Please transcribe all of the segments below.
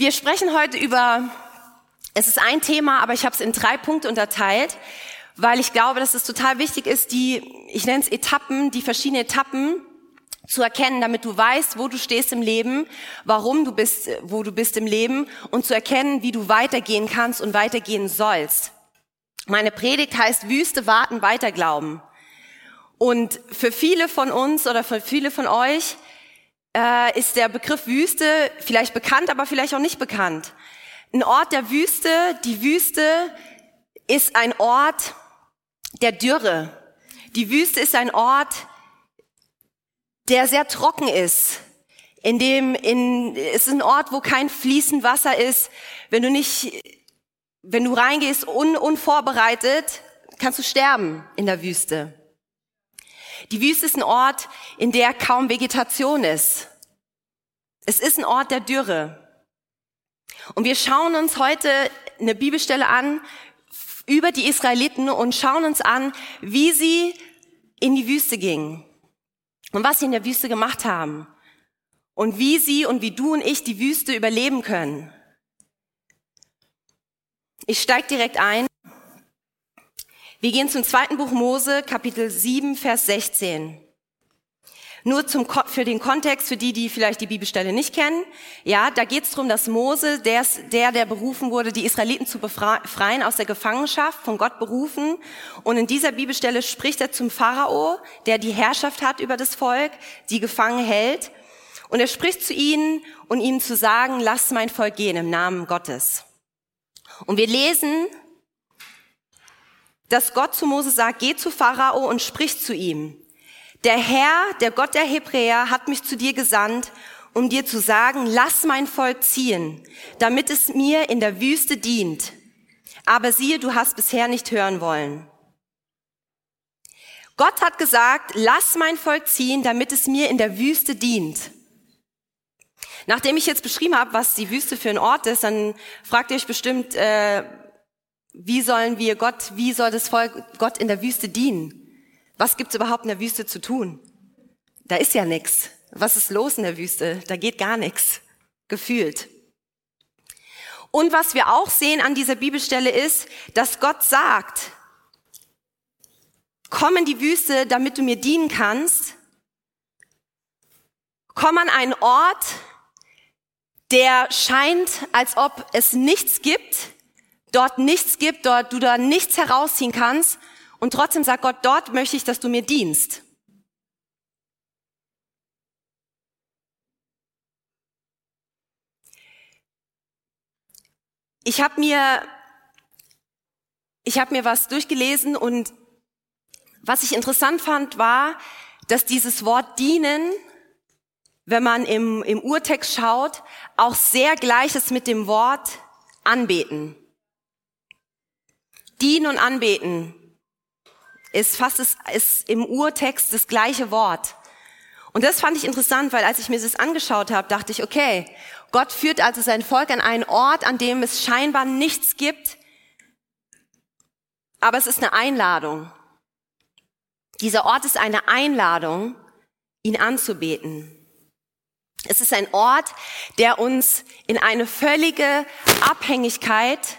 Wir sprechen heute über, es ist ein Thema, aber ich habe es in drei Punkte unterteilt, weil ich glaube, dass es total wichtig ist, die, ich nenne es Etappen, die verschiedenen Etappen zu erkennen, damit du weißt, wo du stehst im Leben, warum du bist, wo du bist im Leben und zu erkennen, wie du weitergehen kannst und weitergehen sollst. Meine Predigt heißt Wüste warten, weiter glauben. Und für viele von uns oder für viele von euch äh, ist der Begriff Wüste vielleicht bekannt, aber vielleicht auch nicht bekannt. Ein Ort der Wüste, die Wüste ist ein Ort der Dürre. Die Wüste ist ein Ort, der sehr trocken ist. In dem, in, es ist ein Ort, wo kein fließend Wasser ist. Wenn du nicht, wenn du reingehst un, unvorbereitet, kannst du sterben in der Wüste. Die Wüste ist ein Ort, in der kaum Vegetation ist. Es ist ein Ort der Dürre. Und wir schauen uns heute eine Bibelstelle an über die Israeliten und schauen uns an, wie sie in die Wüste gingen und was sie in der Wüste gemacht haben und wie sie und wie du und ich die Wüste überleben können. Ich steige direkt ein. Wir gehen zum zweiten Buch Mose, Kapitel 7, Vers 16. Nur zum, für den Kontext, für die, die vielleicht die Bibelstelle nicht kennen. Ja, da geht es darum, dass Mose, der, der, der berufen wurde, die Israeliten zu befreien aus der Gefangenschaft, von Gott berufen. Und in dieser Bibelstelle spricht er zum Pharao, der die Herrschaft hat über das Volk, die gefangen hält. Und er spricht zu ihnen und ihnen zu sagen, lass mein Volk gehen im Namen Gottes. Und wir lesen dass Gott zu Mose sagt, geh zu Pharao und sprich zu ihm. Der Herr, der Gott der Hebräer, hat mich zu dir gesandt, um dir zu sagen, lass mein Volk ziehen, damit es mir in der Wüste dient. Aber siehe, du hast bisher nicht hören wollen. Gott hat gesagt, lass mein Volk ziehen, damit es mir in der Wüste dient. Nachdem ich jetzt beschrieben habe, was die Wüste für ein Ort ist, dann fragt ihr euch bestimmt, äh, wie sollen wir Gott, wie soll das Volk Gott in der Wüste dienen? Was gibt's überhaupt in der Wüste zu tun? Da ist ja nichts. Was ist los in der Wüste? Da geht gar nichts. Gefühlt. Und was wir auch sehen an dieser Bibelstelle ist, dass Gott sagt, komm in die Wüste, damit du mir dienen kannst. Komm an einen Ort, der scheint, als ob es nichts gibt, dort nichts gibt, dort du da nichts herausziehen kannst und trotzdem sagt Gott, dort möchte ich, dass du mir dienst. Ich habe mir ich habe mir was durchgelesen und was ich interessant fand war, dass dieses Wort dienen, wenn man im, im Urtext schaut, auch sehr gleich ist mit dem Wort anbeten. Dienen und anbeten ist fast das, ist im Urtext das gleiche Wort. Und das fand ich interessant, weil als ich mir das angeschaut habe, dachte ich, okay, Gott führt also sein Volk an einen Ort, an dem es scheinbar nichts gibt, aber es ist eine Einladung. Dieser Ort ist eine Einladung, ihn anzubeten. Es ist ein Ort, der uns in eine völlige Abhängigkeit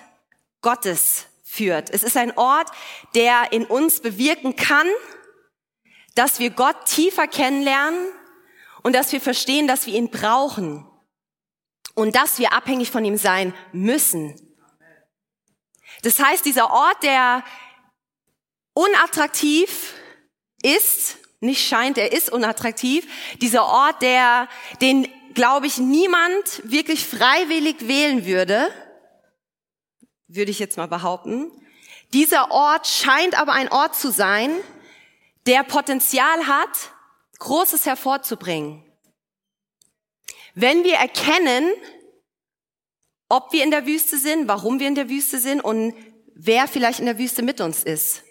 Gottes führt. Es ist ein Ort, der in uns bewirken kann, dass wir Gott tiefer kennenlernen und dass wir verstehen, dass wir ihn brauchen und dass wir abhängig von ihm sein müssen. Das heißt, dieser Ort, der unattraktiv ist, nicht scheint, er ist unattraktiv, dieser Ort, der, den, glaube ich, niemand wirklich freiwillig wählen würde, würde ich jetzt mal behaupten. Dieser Ort scheint aber ein Ort zu sein, der Potenzial hat, Großes hervorzubringen. Wenn wir erkennen, ob wir in der Wüste sind, warum wir in der Wüste sind und wer vielleicht in der Wüste mit uns ist.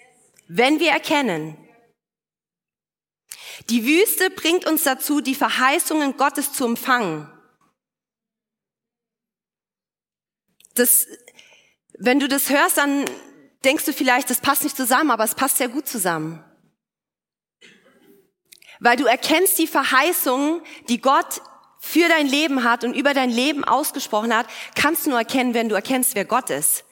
Wenn wir erkennen, die Wüste bringt uns dazu, die Verheißungen Gottes zu empfangen. Das wenn du das hörst, dann denkst du vielleicht, das passt nicht zusammen, aber es passt sehr gut zusammen. Weil du erkennst die Verheißungen, die Gott für dein Leben hat und über dein Leben ausgesprochen hat, kannst du nur erkennen, wenn du erkennst, wer Gott ist.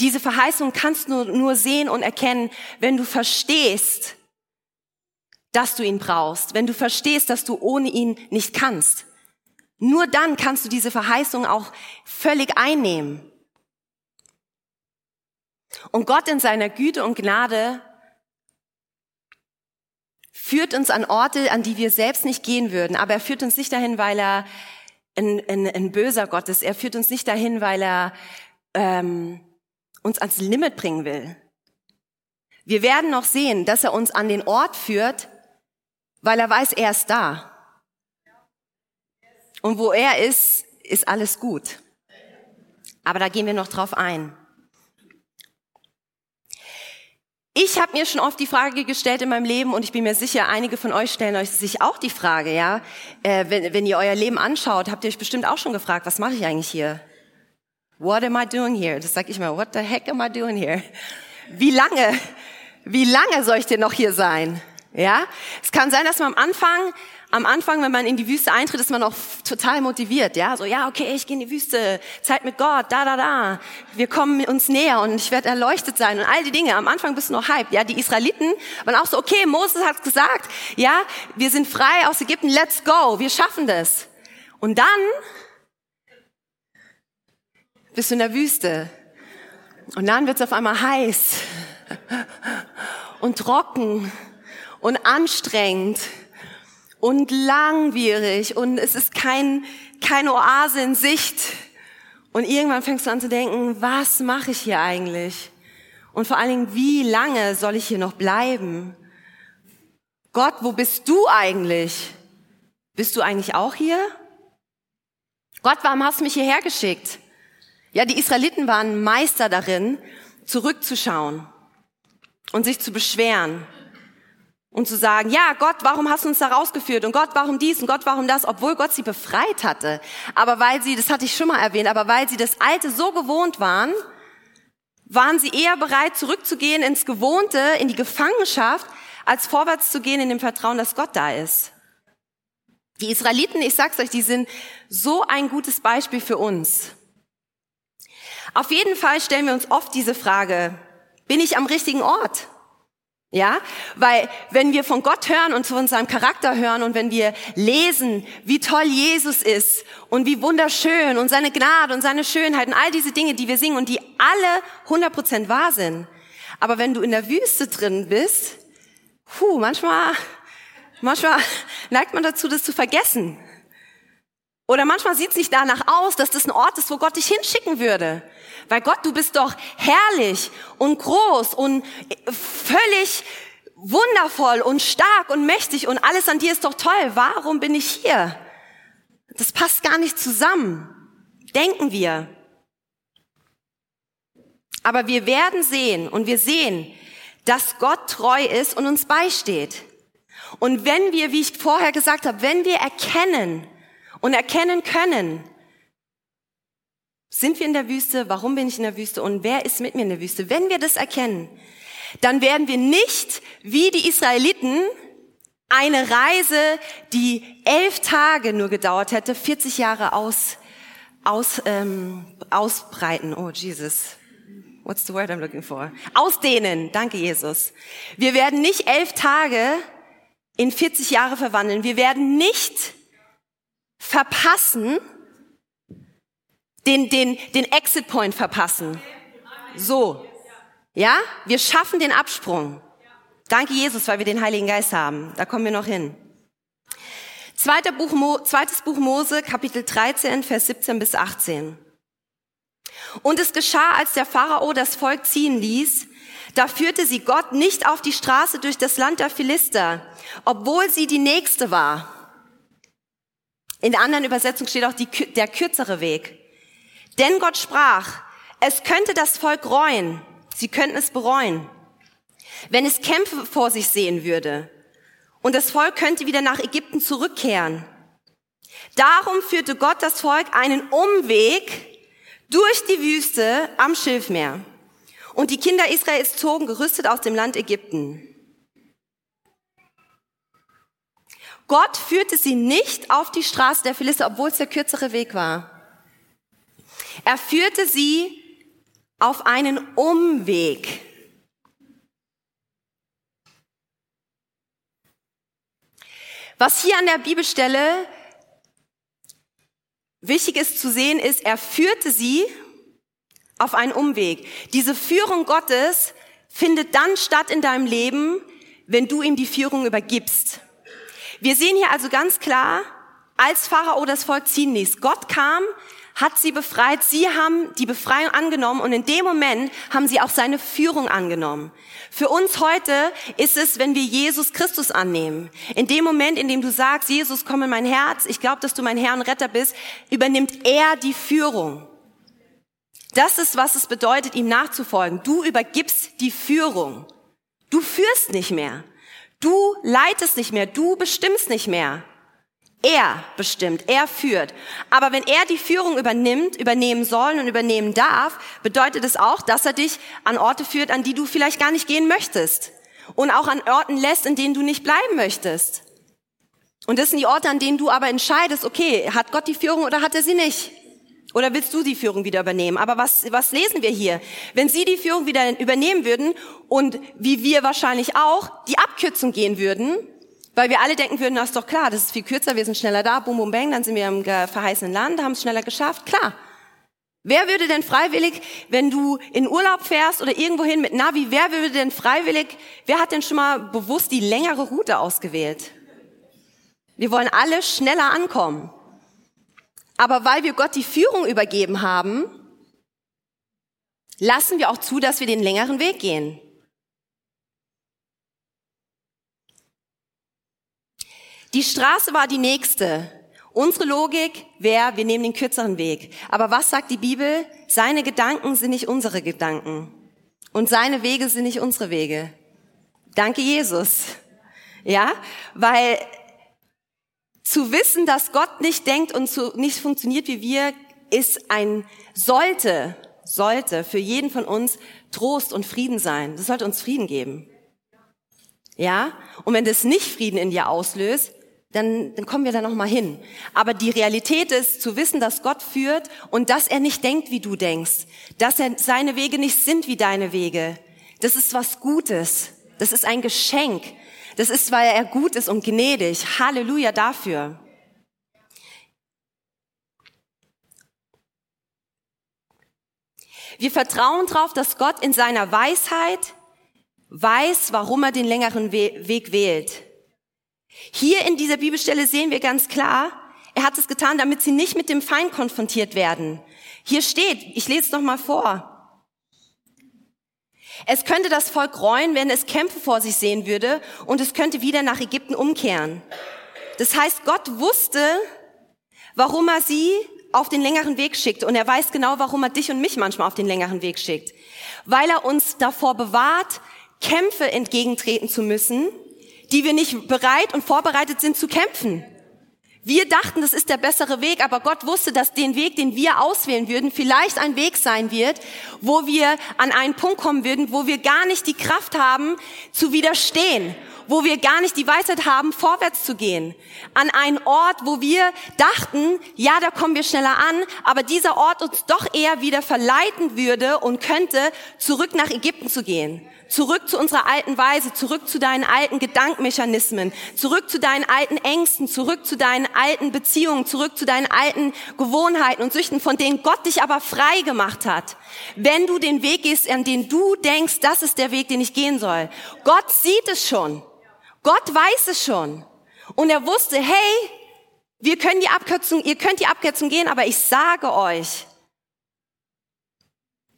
Diese Verheißung kannst du nur sehen und erkennen, wenn du verstehst, dass du ihn brauchst, wenn du verstehst, dass du ohne ihn nicht kannst. Nur dann kannst du diese Verheißung auch völlig einnehmen. Und Gott in seiner Güte und Gnade führt uns an Orte, an die wir selbst nicht gehen würden. Aber er führt uns nicht dahin, weil er ein, ein, ein böser Gott ist. Er führt uns nicht dahin, weil er ähm, uns ans Limit bringen will. Wir werden noch sehen, dass er uns an den Ort führt, weil er weiß, er ist da. Und wo er ist, ist alles gut. Aber da gehen wir noch drauf ein. Ich habe mir schon oft die Frage gestellt in meinem Leben und ich bin mir sicher, einige von euch stellen euch sich auch die Frage, ja. Äh, wenn, wenn ihr euer Leben anschaut, habt ihr euch bestimmt auch schon gefragt, was mache ich eigentlich hier? What am I doing here? Das sage ich mal, what the heck am I doing here? Wie lange, wie lange soll ich denn noch hier sein? Ja, es kann sein, dass man am Anfang, am Anfang, wenn man in die Wüste eintritt, ist man auch total motiviert. Ja, so ja, okay, ich gehe in die Wüste, Zeit mit Gott, da, da, da. Wir kommen uns näher und ich werde erleuchtet sein und all die Dinge. Am Anfang bist du noch hype. Ja, die Israeliten waren auch so, okay, Moses hat gesagt, ja, wir sind frei aus Ägypten, let's go, wir schaffen das. Und dann bist du in der Wüste und dann wird es auf einmal heiß und trocken und anstrengend und langwierig und es ist kein, keine Oase in Sicht. Und irgendwann fängst du an zu denken, was mache ich hier eigentlich? Und vor allen Dingen, wie lange soll ich hier noch bleiben? Gott, wo bist du eigentlich? Bist du eigentlich auch hier? Gott, warum hast du mich hierher geschickt? Ja, die Israeliten waren Meister darin, zurückzuschauen und sich zu beschweren und zu sagen, ja, Gott, warum hast du uns da rausgeführt? Und Gott, warum dies? Und Gott, warum das? Obwohl Gott sie befreit hatte. Aber weil sie, das hatte ich schon mal erwähnt, aber weil sie das Alte so gewohnt waren, waren sie eher bereit, zurückzugehen ins Gewohnte, in die Gefangenschaft, als vorwärts zu gehen in dem Vertrauen, dass Gott da ist. Die Israeliten, ich sag's euch, die sind so ein gutes Beispiel für uns. Auf jeden Fall stellen wir uns oft diese Frage, bin ich am richtigen Ort? Ja, weil wenn wir von Gott hören und von seinem Charakter hören und wenn wir lesen, wie toll Jesus ist und wie wunderschön und seine Gnade und seine Schönheit und all diese Dinge, die wir singen und die alle 100% wahr sind. Aber wenn du in der Wüste drin bist, puh, manchmal, manchmal neigt man dazu, das zu vergessen. Oder manchmal sieht es nicht danach aus, dass das ein Ort ist, wo Gott dich hinschicken würde. Weil Gott, du bist doch herrlich und groß und völlig wundervoll und stark und mächtig und alles an dir ist doch toll. Warum bin ich hier? Das passt gar nicht zusammen. Denken wir. Aber wir werden sehen und wir sehen, dass Gott treu ist und uns beisteht. Und wenn wir, wie ich vorher gesagt habe, wenn wir erkennen und erkennen können, sind wir in der Wüste? Warum bin ich in der Wüste? Und wer ist mit mir in der Wüste? Wenn wir das erkennen, dann werden wir nicht wie die Israeliten eine Reise, die elf Tage nur gedauert hätte, 40 Jahre aus, aus, ähm, ausbreiten. Oh, Jesus. What's the word I'm looking for? Ausdehnen. Danke, Jesus. Wir werden nicht elf Tage in 40 Jahre verwandeln. Wir werden nicht verpassen, den, den, den Exit Point verpassen. So. Ja? Wir schaffen den Absprung. Danke Jesus, weil wir den Heiligen Geist haben. Da kommen wir noch hin. Zweiter Buch, zweites Buch Mose, Kapitel 13, Vers 17 bis 18. Und es geschah, als der Pharao das Volk ziehen ließ, da führte sie Gott nicht auf die Straße durch das Land der Philister, obwohl sie die nächste war. In der anderen Übersetzung steht auch die, der kürzere Weg. Denn Gott sprach, es könnte das Volk reuen, sie könnten es bereuen, wenn es Kämpfe vor sich sehen würde. Und das Volk könnte wieder nach Ägypten zurückkehren. Darum führte Gott das Volk einen Umweg durch die Wüste am Schilfmeer. Und die Kinder Israels zogen gerüstet aus dem Land Ägypten. Gott führte sie nicht auf die Straße der Philister, obwohl es der kürzere Weg war. Er führte sie auf einen Umweg. Was hier an der Bibelstelle wichtig ist zu sehen, ist, er führte sie auf einen Umweg. Diese Führung Gottes findet dann statt in deinem Leben, wenn du ihm die Führung übergibst. Wir sehen hier also ganz klar, als Pharao das Volk ziehen ließ. Gott kam, hat sie befreit, sie haben die Befreiung angenommen und in dem Moment haben sie auch seine Führung angenommen. Für uns heute ist es, wenn wir Jesus Christus annehmen. In dem Moment, in dem du sagst, Jesus, komm in mein Herz, ich glaube, dass du mein Herr und Retter bist, übernimmt er die Führung. Das ist, was es bedeutet, ihm nachzufolgen. Du übergibst die Führung. Du führst nicht mehr. Du leitest nicht mehr. Du bestimmst nicht mehr. Er bestimmt, er führt. Aber wenn er die Führung übernimmt, übernehmen soll und übernehmen darf, bedeutet es auch, dass er dich an Orte führt, an die du vielleicht gar nicht gehen möchtest. Und auch an Orten lässt, in denen du nicht bleiben möchtest. Und das sind die Orte, an denen du aber entscheidest, okay, hat Gott die Führung oder hat er sie nicht? Oder willst du die Führung wieder übernehmen? Aber was, was lesen wir hier? Wenn sie die Führung wieder übernehmen würden und wie wir wahrscheinlich auch die Abkürzung gehen würden, weil wir alle denken würden, das ist doch klar, das ist viel kürzer, wir sind schneller da, bum, bum, bang, dann sind wir im verheißenen Land, haben es schneller geschafft, klar. Wer würde denn freiwillig, wenn du in Urlaub fährst oder irgendwohin mit Navi, wer würde denn freiwillig, wer hat denn schon mal bewusst die längere Route ausgewählt? Wir wollen alle schneller ankommen. Aber weil wir Gott die Führung übergeben haben, lassen wir auch zu, dass wir den längeren Weg gehen. Die Straße war die nächste. Unsere Logik wäre, wir nehmen den kürzeren Weg. Aber was sagt die Bibel? Seine Gedanken sind nicht unsere Gedanken. Und seine Wege sind nicht unsere Wege. Danke, Jesus. Ja, weil zu wissen, dass Gott nicht denkt und zu, nicht funktioniert wie wir, ist ein, sollte, sollte für jeden von uns Trost und Frieden sein. Das sollte uns Frieden geben. Ja? Und wenn das nicht Frieden in dir auslöst, dann, dann kommen wir da noch mal hin. Aber die Realität ist zu wissen, dass Gott führt und dass er nicht denkt, wie du denkst, dass er seine Wege nicht sind wie deine Wege. Das ist was Gutes. Das ist ein Geschenk. Das ist, weil er gut ist und gnädig. Halleluja dafür. Wir vertrauen darauf, dass Gott in seiner Weisheit weiß, warum er den längeren Weg wählt. Hier in dieser Bibelstelle sehen wir ganz klar, er hat es getan, damit sie nicht mit dem Feind konfrontiert werden. Hier steht, ich lese es noch mal vor. Es könnte das Volk reuen, wenn es Kämpfe vor sich sehen würde und es könnte wieder nach Ägypten umkehren. Das heißt, Gott wusste, warum er sie auf den längeren Weg schickt und er weiß genau, warum er dich und mich manchmal auf den längeren Weg schickt. Weil er uns davor bewahrt, Kämpfe entgegentreten zu müssen, die wir nicht bereit und vorbereitet sind zu kämpfen. Wir dachten, das ist der bessere Weg, aber Gott wusste, dass den Weg, den wir auswählen würden, vielleicht ein Weg sein wird, wo wir an einen Punkt kommen würden, wo wir gar nicht die Kraft haben, zu widerstehen, wo wir gar nicht die Weisheit haben, vorwärts zu gehen. An einen Ort, wo wir dachten, ja, da kommen wir schneller an, aber dieser Ort uns doch eher wieder verleiten würde und könnte, zurück nach Ägypten zu gehen. Zurück zu unserer alten Weise, zurück zu deinen alten Gedankmechanismen, zurück zu deinen alten Ängsten, zurück zu deinen alten Beziehungen, zurück zu deinen alten Gewohnheiten und Süchten, von denen Gott dich aber frei gemacht hat. Wenn du den Weg gehst, an den du denkst, das ist der Weg, den ich gehen soll. Gott sieht es schon. Gott weiß es schon. Und er wusste, hey, wir können die Abkürzung, ihr könnt die Abkürzung gehen, aber ich sage euch,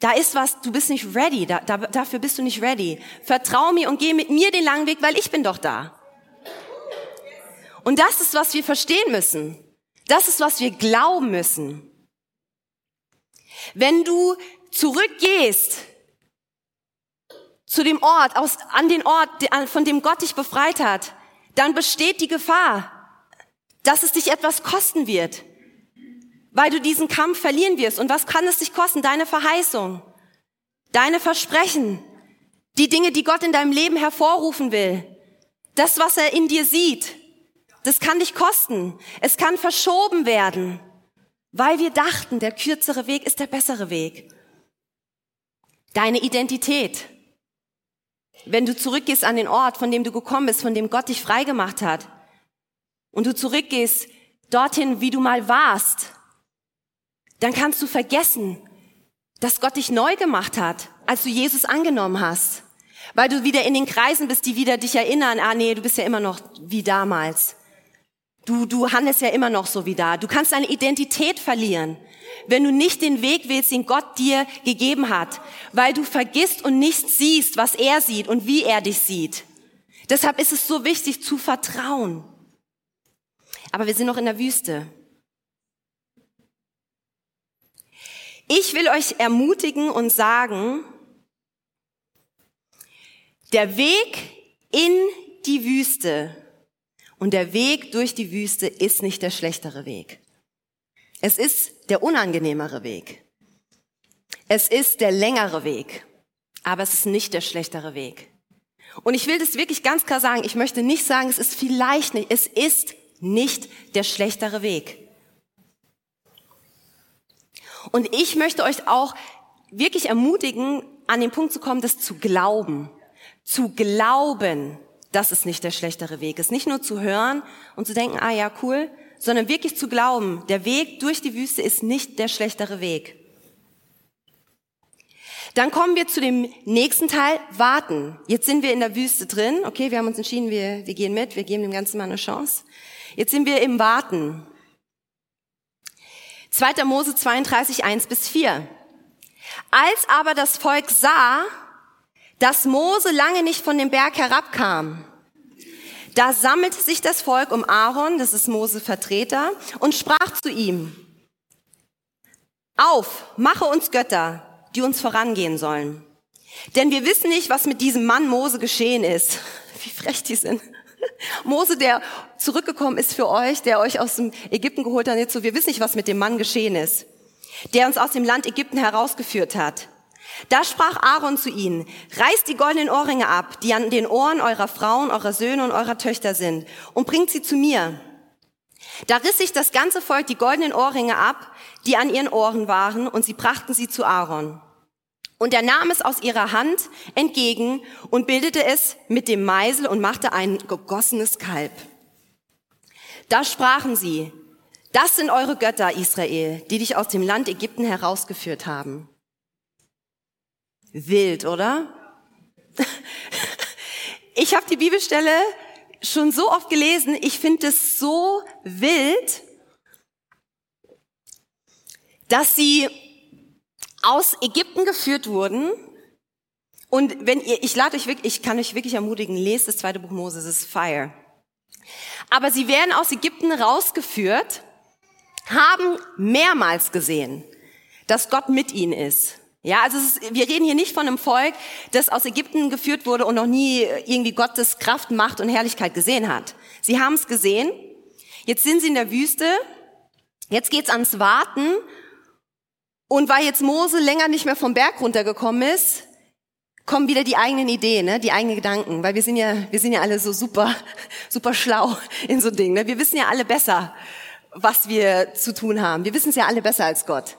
da ist was, du bist nicht ready, da, da, dafür bist du nicht ready. Vertrau mir und geh mit mir den langen Weg, weil ich bin doch da. Und das ist, was wir verstehen müssen. Das ist, was wir glauben müssen. Wenn du zurückgehst zu dem Ort, aus, an den Ort, von dem Gott dich befreit hat, dann besteht die Gefahr, dass es dich etwas kosten wird weil du diesen Kampf verlieren wirst. Und was kann es dich kosten? Deine Verheißung, deine Versprechen, die Dinge, die Gott in deinem Leben hervorrufen will, das, was er in dir sieht. Das kann dich kosten. Es kann verschoben werden, weil wir dachten, der kürzere Weg ist der bessere Weg. Deine Identität. Wenn du zurückgehst an den Ort, von dem du gekommen bist, von dem Gott dich freigemacht hat, und du zurückgehst dorthin, wie du mal warst, dann kannst du vergessen, dass Gott dich neu gemacht hat, als du Jesus angenommen hast. Weil du wieder in den Kreisen bist, die wieder dich erinnern, ah nee, du bist ja immer noch wie damals. Du, du handelst ja immer noch so wie da. Du kannst deine Identität verlieren, wenn du nicht den Weg wählst, den Gott dir gegeben hat, weil du vergisst und nicht siehst, was er sieht und wie er dich sieht. Deshalb ist es so wichtig zu vertrauen. Aber wir sind noch in der Wüste. Ich will euch ermutigen und sagen, der Weg in die Wüste und der Weg durch die Wüste ist nicht der schlechtere Weg. Es ist der unangenehmere Weg. Es ist der längere Weg. Aber es ist nicht der schlechtere Weg. Und ich will das wirklich ganz klar sagen. Ich möchte nicht sagen, es ist vielleicht nicht. Es ist nicht der schlechtere Weg. Und ich möchte euch auch wirklich ermutigen, an den Punkt zu kommen, das zu glauben. Zu glauben, dass es nicht der schlechtere Weg ist. Nicht nur zu hören und zu denken, ah ja, cool, sondern wirklich zu glauben, der Weg durch die Wüste ist nicht der schlechtere Weg. Dann kommen wir zu dem nächsten Teil, warten. Jetzt sind wir in der Wüste drin. Okay, wir haben uns entschieden, wir, wir gehen mit, wir geben dem Ganzen mal eine Chance. Jetzt sind wir im Warten. 2. Mose 32, 1 bis 4. Als aber das Volk sah, dass Mose lange nicht von dem Berg herabkam, da sammelte sich das Volk um Aaron, das ist Mose Vertreter, und sprach zu ihm, auf, mache uns Götter, die uns vorangehen sollen. Denn wir wissen nicht, was mit diesem Mann Mose geschehen ist. Wie frech die sind. Mose, der zurückgekommen ist für euch, der euch aus dem Ägypten geholt hat, jetzt so, wir wissen nicht, was mit dem Mann geschehen ist, der uns aus dem Land Ägypten herausgeführt hat. Da sprach Aaron zu ihnen, reißt die goldenen Ohrringe ab, die an den Ohren eurer Frauen, eurer Söhne und eurer Töchter sind, und bringt sie zu mir. Da riss sich das ganze Volk die goldenen Ohrringe ab, die an ihren Ohren waren, und sie brachten sie zu Aaron. Und er nahm es aus ihrer Hand entgegen und bildete es mit dem Meisel und machte ein gegossenes Kalb. Da sprachen sie, das sind eure Götter, Israel, die dich aus dem Land Ägypten herausgeführt haben. Wild, oder? Ich habe die Bibelstelle schon so oft gelesen, ich finde es so wild, dass sie aus Ägypten geführt wurden. Und wenn ihr, ich lade euch wirklich, ich kann euch wirklich ermutigen, lest das zweite Buch Moses, es ist Fire. Aber sie werden aus Ägypten rausgeführt, haben mehrmals gesehen, dass Gott mit ihnen ist. Ja, also ist, wir reden hier nicht von einem Volk, das aus Ägypten geführt wurde und noch nie irgendwie Gottes Kraft, Macht und Herrlichkeit gesehen hat. Sie haben es gesehen. Jetzt sind sie in der Wüste. Jetzt geht's ans Warten und weil jetzt Mose länger nicht mehr vom Berg runtergekommen ist, kommen wieder die eigenen Ideen, ne? die eigenen Gedanken, weil wir sind ja, wir sind ja alle so super, super schlau in so Dingen. Ne? Wir wissen ja alle besser, was wir zu tun haben. Wir wissen es ja alle besser als Gott.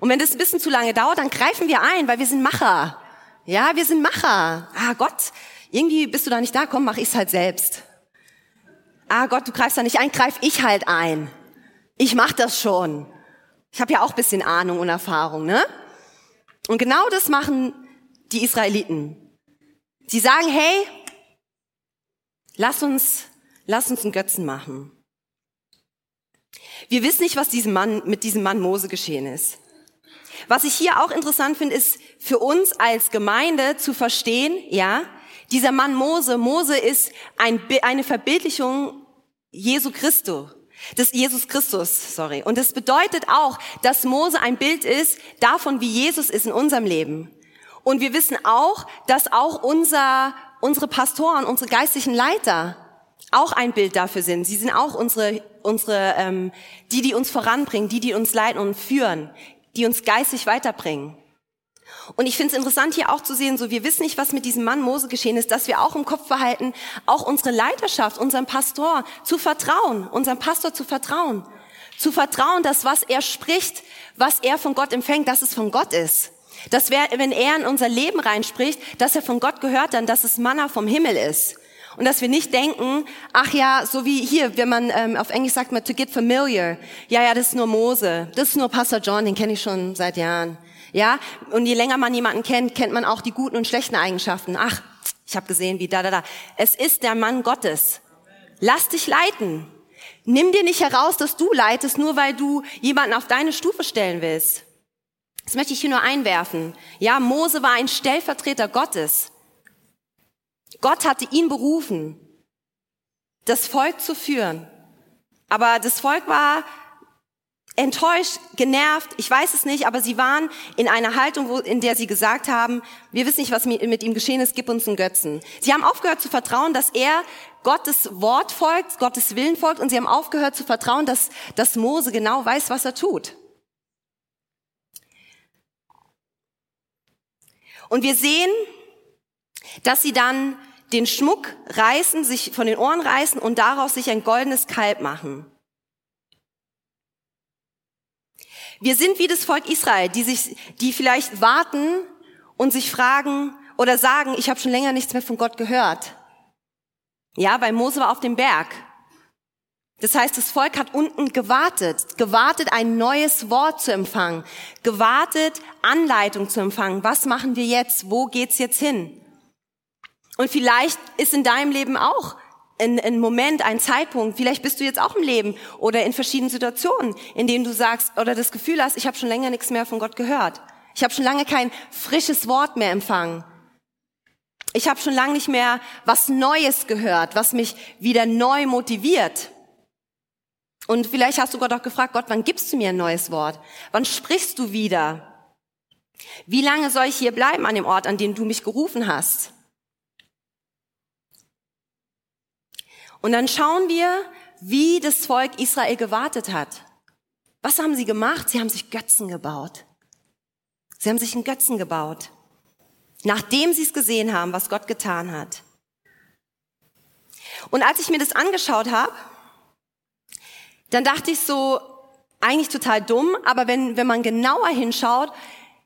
Und wenn das ein bisschen zu lange dauert, dann greifen wir ein, weil wir sind Macher. Ja, wir sind Macher. Ah Gott, irgendwie bist du da nicht da, komm, mach ich's halt selbst. Ah Gott, du greifst da nicht ein, greif ich halt ein. Ich mach das schon. Ich habe ja auch bisschen Ahnung und Erfahrung, ne? Und genau das machen die Israeliten. Sie sagen, hey, lass uns, lass uns einen Götzen machen. Wir wissen nicht, was diesem Mann, mit diesem Mann Mose geschehen ist. Was ich hier auch interessant finde, ist für uns als Gemeinde zu verstehen, ja, dieser Mann Mose, Mose ist ein, eine Verbildlichung Jesu Christus. Das Jesus Christus, sorry. Und das bedeutet auch, dass Mose ein Bild ist davon, wie Jesus ist in unserem Leben. Und wir wissen auch, dass auch unser, unsere Pastoren, unsere geistlichen Leiter auch ein Bild dafür sind. Sie sind auch unsere, unsere, ähm, die, die uns voranbringen, die, die uns leiten und führen, die uns geistig weiterbringen. Und ich finde es interessant hier auch zu sehen, so wir wissen nicht, was mit diesem Mann Mose geschehen ist, dass wir auch im Kopf behalten, auch unsere Leiterschaft, unserem Pastor zu vertrauen, unserem Pastor zu vertrauen. Zu vertrauen, dass was er spricht, was er von Gott empfängt, dass es von Gott ist. Dass wir, wenn er in unser Leben reinspricht, dass er von Gott gehört dann, dass es Manna vom Himmel ist. Und dass wir nicht denken, ach ja, so wie hier, wenn man ähm, auf Englisch sagt man to get familiar. Ja, ja, das ist nur Mose, das ist nur Pastor John, den kenne ich schon seit Jahren. Ja, und je länger man jemanden kennt, kennt man auch die guten und schlechten Eigenschaften. Ach, ich habe gesehen, wie da da da. Es ist der Mann Gottes. Lass dich leiten. Nimm dir nicht heraus, dass du leitest, nur weil du jemanden auf deine Stufe stellen willst. Das möchte ich hier nur einwerfen. Ja, Mose war ein Stellvertreter Gottes. Gott hatte ihn berufen, das Volk zu führen. Aber das Volk war enttäuscht, genervt, ich weiß es nicht, aber sie waren in einer Haltung, wo, in der sie gesagt haben, wir wissen nicht, was mit ihm geschehen ist, gib uns einen Götzen. Sie haben aufgehört zu vertrauen, dass er Gottes Wort folgt, Gottes Willen folgt und sie haben aufgehört zu vertrauen, dass, dass Mose genau weiß, was er tut. Und wir sehen, dass sie dann den Schmuck reißen, sich von den Ohren reißen und daraus sich ein goldenes Kalb machen. Wir sind wie das Volk Israel, die sich, die vielleicht warten und sich fragen oder sagen, ich habe schon länger nichts mehr von Gott gehört. Ja, weil Mose war auf dem Berg. Das heißt, das Volk hat unten gewartet, gewartet, ein neues Wort zu empfangen, gewartet, Anleitung zu empfangen. Was machen wir jetzt? Wo geht's jetzt hin? Und vielleicht ist in deinem Leben auch ein, ein Moment, ein Zeitpunkt, vielleicht bist du jetzt auch im Leben oder in verschiedenen Situationen, in denen du sagst oder das Gefühl hast, ich habe schon länger nichts mehr von Gott gehört. Ich habe schon lange kein frisches Wort mehr empfangen. Ich habe schon lange nicht mehr was Neues gehört, was mich wieder neu motiviert. Und vielleicht hast du Gott auch gefragt, Gott, wann gibst du mir ein neues Wort? Wann sprichst du wieder? Wie lange soll ich hier bleiben an dem Ort, an dem du mich gerufen hast? Und dann schauen wir, wie das Volk Israel gewartet hat. Was haben sie gemacht? Sie haben sich Götzen gebaut. Sie haben sich einen Götzen gebaut, nachdem sie es gesehen haben, was Gott getan hat. Und als ich mir das angeschaut habe, dann dachte ich so, eigentlich total dumm, aber wenn, wenn man genauer hinschaut,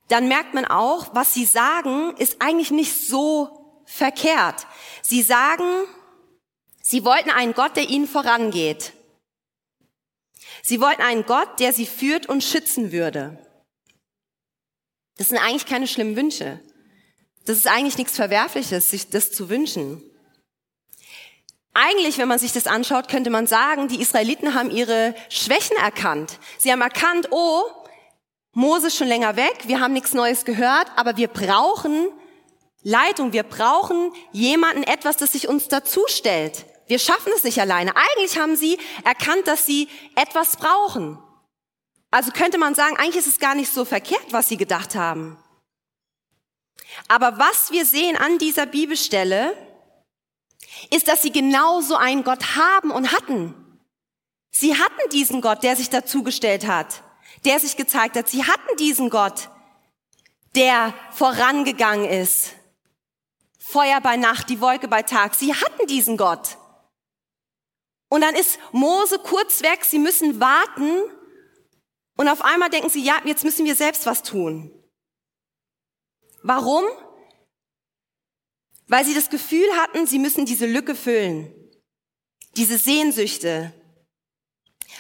dann merkt man auch, was sie sagen, ist eigentlich nicht so verkehrt. Sie sagen, Sie wollten einen Gott, der ihnen vorangeht. Sie wollten einen Gott, der sie führt und schützen würde. Das sind eigentlich keine schlimmen Wünsche. Das ist eigentlich nichts Verwerfliches, sich das zu wünschen. Eigentlich, wenn man sich das anschaut, könnte man sagen, die Israeliten haben ihre Schwächen erkannt. Sie haben erkannt, oh, Mose ist schon länger weg, wir haben nichts Neues gehört, aber wir brauchen Leitung, wir brauchen jemanden, etwas, das sich uns dazustellt. Wir schaffen es nicht alleine. Eigentlich haben sie erkannt, dass sie etwas brauchen. Also könnte man sagen, eigentlich ist es gar nicht so verkehrt, was sie gedacht haben. Aber was wir sehen an dieser Bibelstelle, ist, dass sie genauso einen Gott haben und hatten. Sie hatten diesen Gott, der sich dazugestellt hat, der sich gezeigt hat. Sie hatten diesen Gott, der vorangegangen ist. Feuer bei Nacht, die Wolke bei Tag. Sie hatten diesen Gott. Und dann ist Mose kurz weg, sie müssen warten. Und auf einmal denken sie, ja, jetzt müssen wir selbst was tun. Warum? Weil sie das Gefühl hatten, sie müssen diese Lücke füllen. Diese Sehnsüchte.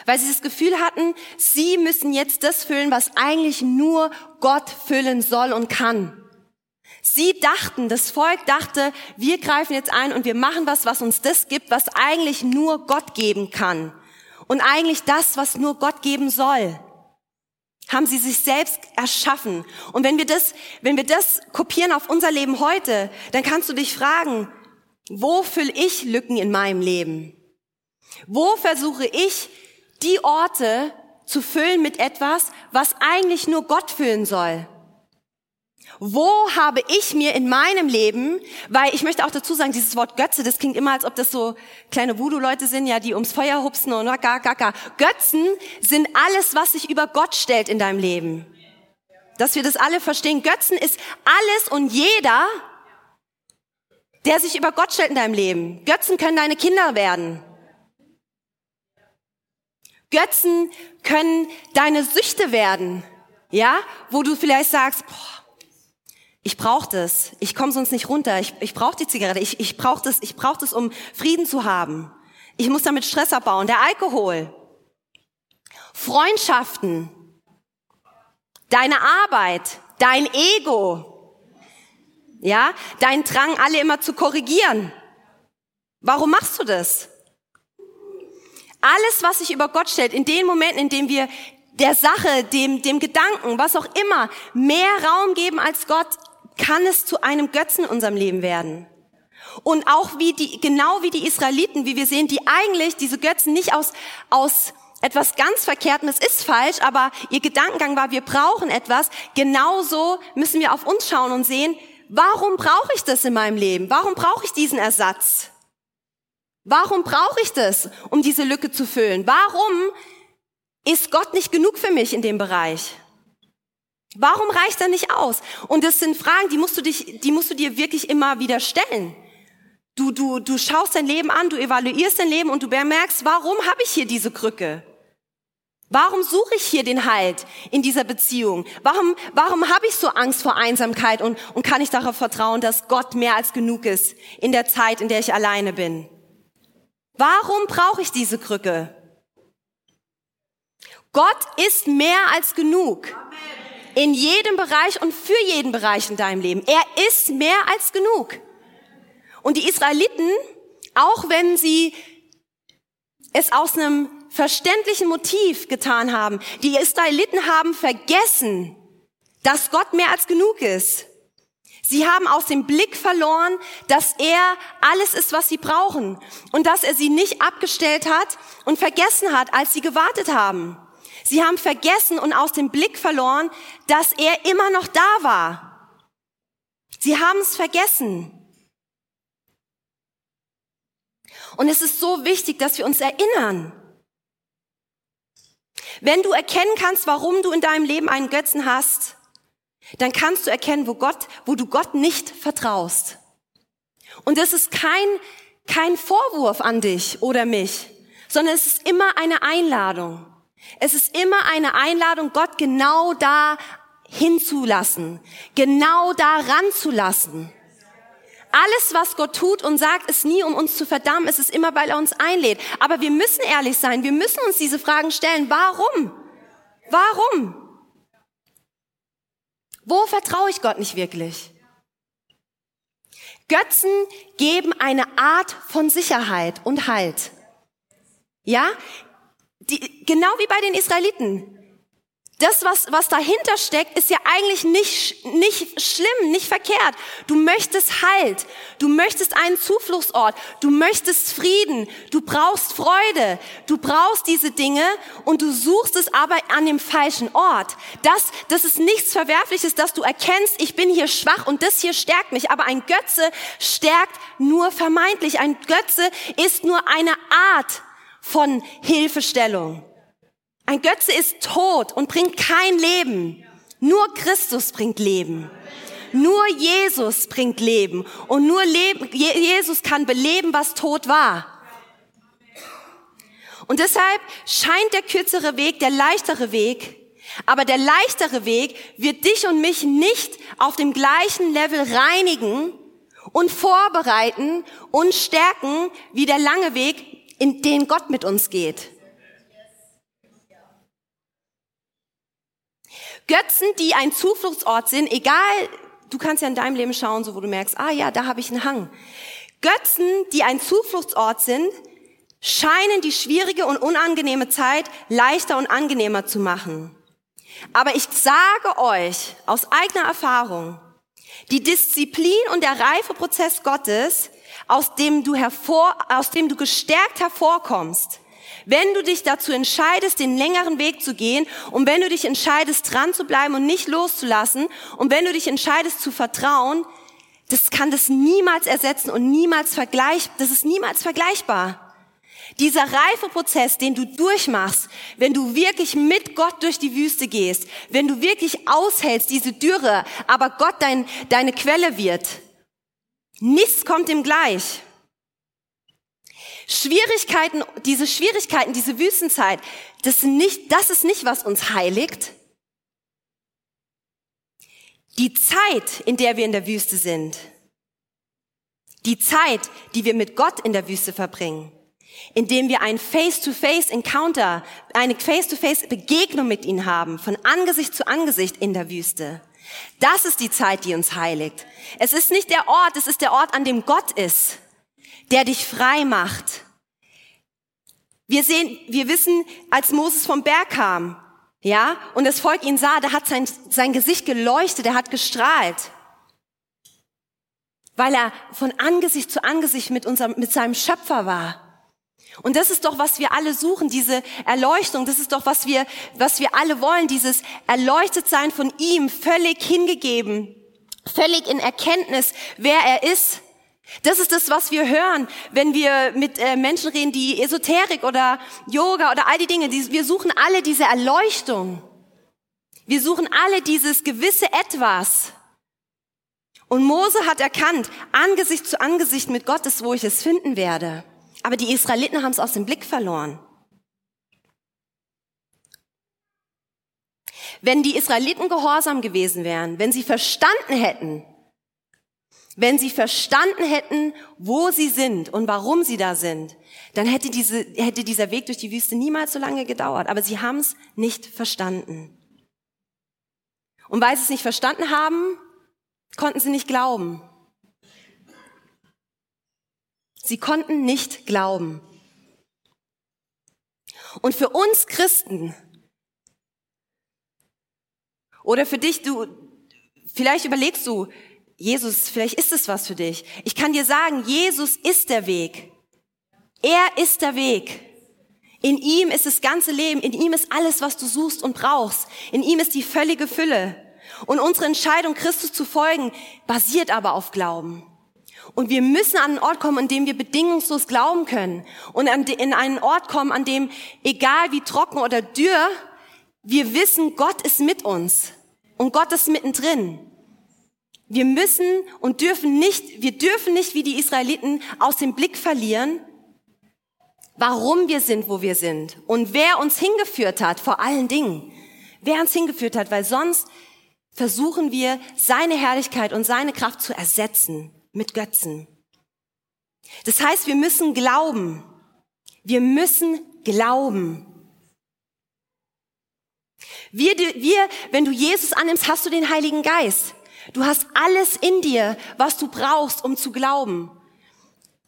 Weil sie das Gefühl hatten, sie müssen jetzt das füllen, was eigentlich nur Gott füllen soll und kann. Sie dachten, das Volk dachte, wir greifen jetzt ein und wir machen was, was uns das gibt, was eigentlich nur Gott geben kann. Und eigentlich das, was nur Gott geben soll. Haben sie sich selbst erschaffen. Und wenn wir das, wenn wir das kopieren auf unser Leben heute, dann kannst du dich fragen, wo fülle ich Lücken in meinem Leben? Wo versuche ich, die Orte zu füllen mit etwas, was eigentlich nur Gott füllen soll? Wo habe ich mir in meinem Leben, weil ich möchte auch dazu sagen, dieses Wort Götze, das klingt immer, als ob das so kleine Voodoo-Leute sind, ja, die ums Feuer hupsen und gar, gar, gar. Götzen sind alles, was sich über Gott stellt in deinem Leben. dass wir das alle verstehen. Götzen ist alles und jeder, der sich über Gott stellt in deinem Leben. Götzen können deine Kinder werden. Götzen können deine Süchte werden. Ja, wo du vielleicht sagst, boah, ich brauche das, ich komme sonst nicht runter, ich, ich brauche die Zigarette, ich, ich brauche das, ich brauche das, um Frieden zu haben. Ich muss damit Stress abbauen. Der Alkohol, Freundschaften, deine Arbeit, dein Ego, ja, dein Drang, alle immer zu korrigieren. Warum machst du das? Alles, was sich über Gott stellt, in den Momenten, in denen wir der Sache, dem, dem Gedanken, was auch immer, mehr Raum geben als Gott, kann es zu einem Götzen in unserem Leben werden. Und auch wie die, genau wie die Israeliten, wie wir sehen, die eigentlich diese Götzen nicht aus, aus etwas ganz Verkehrtem, es ist falsch, aber ihr Gedankengang war, wir brauchen etwas. Genauso müssen wir auf uns schauen und sehen, warum brauche ich das in meinem Leben? Warum brauche ich diesen Ersatz? Warum brauche ich das, um diese Lücke zu füllen? Warum ist Gott nicht genug für mich in dem Bereich? Warum reicht er nicht aus? Und das sind Fragen, die musst du dich, die musst du dir wirklich immer wieder stellen. Du, du, du schaust dein Leben an, du evaluierst dein Leben und du bemerkst, warum habe ich hier diese Krücke? Warum suche ich hier den Halt in dieser Beziehung? Warum, warum habe ich so Angst vor Einsamkeit und, und kann ich darauf vertrauen, dass Gott mehr als genug ist in der Zeit, in der ich alleine bin? Warum brauche ich diese Krücke? Gott ist mehr als genug. In jedem Bereich und für jeden Bereich in deinem Leben. Er ist mehr als genug. Und die Israeliten, auch wenn sie es aus einem verständlichen Motiv getan haben. Die Israeliten haben vergessen, dass Gott mehr als genug ist. Sie haben aus dem Blick verloren, dass er alles ist, was sie brauchen und dass er sie nicht abgestellt hat und vergessen hat, als sie gewartet haben. Sie haben vergessen und aus dem Blick verloren, dass er immer noch da war. Sie haben es vergessen. Und es ist so wichtig, dass wir uns erinnern, wenn du erkennen kannst, warum du in deinem Leben einen Götzen hast, dann kannst du erkennen, wo Gott, wo du Gott nicht vertraust. Und das ist kein, kein Vorwurf an dich oder mich, sondern es ist immer eine Einladung. Es ist immer eine Einladung, Gott genau da hinzulassen, genau da ranzulassen. Alles, was Gott tut und sagt, ist nie, um uns zu verdammen. Es ist immer, weil er uns einlädt. Aber wir müssen ehrlich sein. Wir müssen uns diese Fragen stellen. Warum? Warum? Wo vertraue ich Gott nicht wirklich? Götzen geben eine Art von Sicherheit und Halt. Ja? Die, genau wie bei den Israeliten das, was, was dahinter steckt, ist ja eigentlich nicht, nicht schlimm, nicht verkehrt. Du möchtest Halt, du möchtest einen Zufluchtsort, du möchtest Frieden, du brauchst Freude, du brauchst diese Dinge und du suchst es aber an dem falschen Ort. Das, das ist nichts Verwerfliches, dass du erkennst, ich bin hier schwach und das hier stärkt mich. Aber ein Götze stärkt nur vermeintlich. Ein Götze ist nur eine Art von Hilfestellung. Ein Götze ist tot und bringt kein Leben. Nur Christus bringt Leben. Nur Jesus bringt Leben. Und nur Leben, Jesus kann beleben, was tot war. Und deshalb scheint der kürzere Weg der leichtere Weg. Aber der leichtere Weg wird dich und mich nicht auf dem gleichen Level reinigen und vorbereiten und stärken wie der lange Weg, in den Gott mit uns geht. Götzen, die ein Zufluchtsort sind, egal, du kannst ja in deinem Leben schauen, so wo du merkst, ah ja, da habe ich einen Hang. Götzen, die ein Zufluchtsort sind, scheinen die schwierige und unangenehme Zeit leichter und angenehmer zu machen. Aber ich sage euch aus eigener Erfahrung, die Disziplin und der Reifeprozess Gottes, aus dem du hervor, aus dem du gestärkt hervorkommst, wenn du dich dazu entscheidest, den längeren Weg zu gehen und wenn du dich entscheidest, dran zu bleiben und nicht loszulassen und wenn du dich entscheidest zu vertrauen, das kann das niemals ersetzen und niemals vergleich, das ist niemals vergleichbar. Dieser Reifeprozess, den du durchmachst, wenn du wirklich mit Gott durch die Wüste gehst, wenn du wirklich aushältst diese Dürre, aber Gott dein, deine Quelle wird, nichts kommt ihm gleich. Schwierigkeiten, diese Schwierigkeiten, diese Wüstenzeit, das, nicht, das ist nicht, was uns heiligt. Die Zeit, in der wir in der Wüste sind, die Zeit, die wir mit Gott in der Wüste verbringen, indem wir ein Face-to-Face-Encounter, eine Face-to-Face-Begegnung mit ihm haben, von Angesicht zu Angesicht in der Wüste. Das ist die Zeit, die uns heiligt. Es ist nicht der Ort, es ist der Ort, an dem Gott ist, der dich frei macht. Wir sehen, wir wissen, als Moses vom Berg kam, ja, und das Volk ihn sah, da hat sein, sein Gesicht geleuchtet, er hat gestrahlt weil er von Angesicht zu Angesicht mit unserem, mit seinem Schöpfer war. Und das ist doch, was wir alle suchen, diese Erleuchtung. Das ist doch, was wir, was wir alle wollen, dieses erleuchtet sein von ihm, völlig hingegeben, völlig in Erkenntnis, wer er ist. Das ist das, was wir hören, wenn wir mit äh, Menschen reden, die Esoterik oder Yoga oder all die Dinge. Die, wir suchen alle diese Erleuchtung. Wir suchen alle dieses gewisse Etwas. Und Mose hat erkannt, Angesicht zu Angesicht mit Gott ist, wo ich es finden werde. Aber die Israeliten haben es aus dem Blick verloren. Wenn die Israeliten gehorsam gewesen wären, wenn sie verstanden hätten, wenn sie verstanden hätten, wo sie sind und warum sie da sind, dann hätte, diese, hätte dieser Weg durch die Wüste niemals so lange gedauert. Aber sie haben es nicht verstanden. Und weil sie es nicht verstanden haben, konnten sie nicht glauben. Sie konnten nicht glauben. Und für uns Christen oder für dich, du, vielleicht überlegst du, Jesus, vielleicht ist es was für dich. Ich kann dir sagen, Jesus ist der Weg. Er ist der Weg. In ihm ist das ganze Leben, in ihm ist alles, was du suchst und brauchst. In ihm ist die völlige Fülle. Und unsere Entscheidung, Christus zu folgen, basiert aber auf Glauben. Und wir müssen an einen Ort kommen, an dem wir bedingungslos glauben können. Und in einen Ort kommen, an dem, egal wie trocken oder dürr, wir wissen, Gott ist mit uns. Und Gott ist mittendrin. Wir müssen und dürfen nicht, wir dürfen nicht wie die Israeliten aus dem Blick verlieren, warum wir sind, wo wir sind und wer uns hingeführt hat, vor allen Dingen. Wer uns hingeführt hat, weil sonst versuchen wir, seine Herrlichkeit und seine Kraft zu ersetzen mit Götzen. Das heißt, wir müssen glauben. Wir müssen glauben. Wir, wir, wenn du Jesus annimmst, hast du den Heiligen Geist. Du hast alles in dir, was du brauchst, um zu glauben.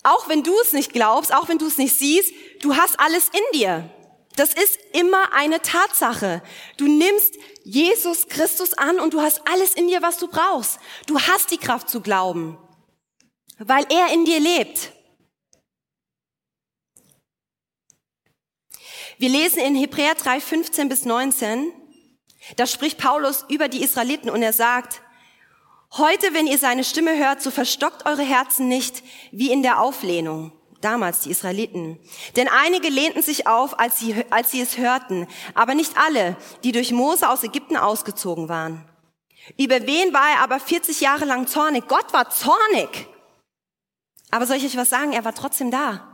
Auch wenn du es nicht glaubst, auch wenn du es nicht siehst, du hast alles in dir. Das ist immer eine Tatsache. Du nimmst Jesus Christus an und du hast alles in dir, was du brauchst. Du hast die Kraft zu glauben, weil er in dir lebt. Wir lesen in Hebräer 3, 15 bis 19, da spricht Paulus über die Israeliten und er sagt, heute, wenn ihr seine Stimme hört, so verstockt eure Herzen nicht wie in der Auflehnung damals die Israeliten. Denn einige lehnten sich auf, als sie, als sie es hörten, aber nicht alle, die durch Mose aus Ägypten ausgezogen waren. Über wen war er aber 40 Jahre lang zornig? Gott war zornig. Aber soll ich euch was sagen? Er war trotzdem da.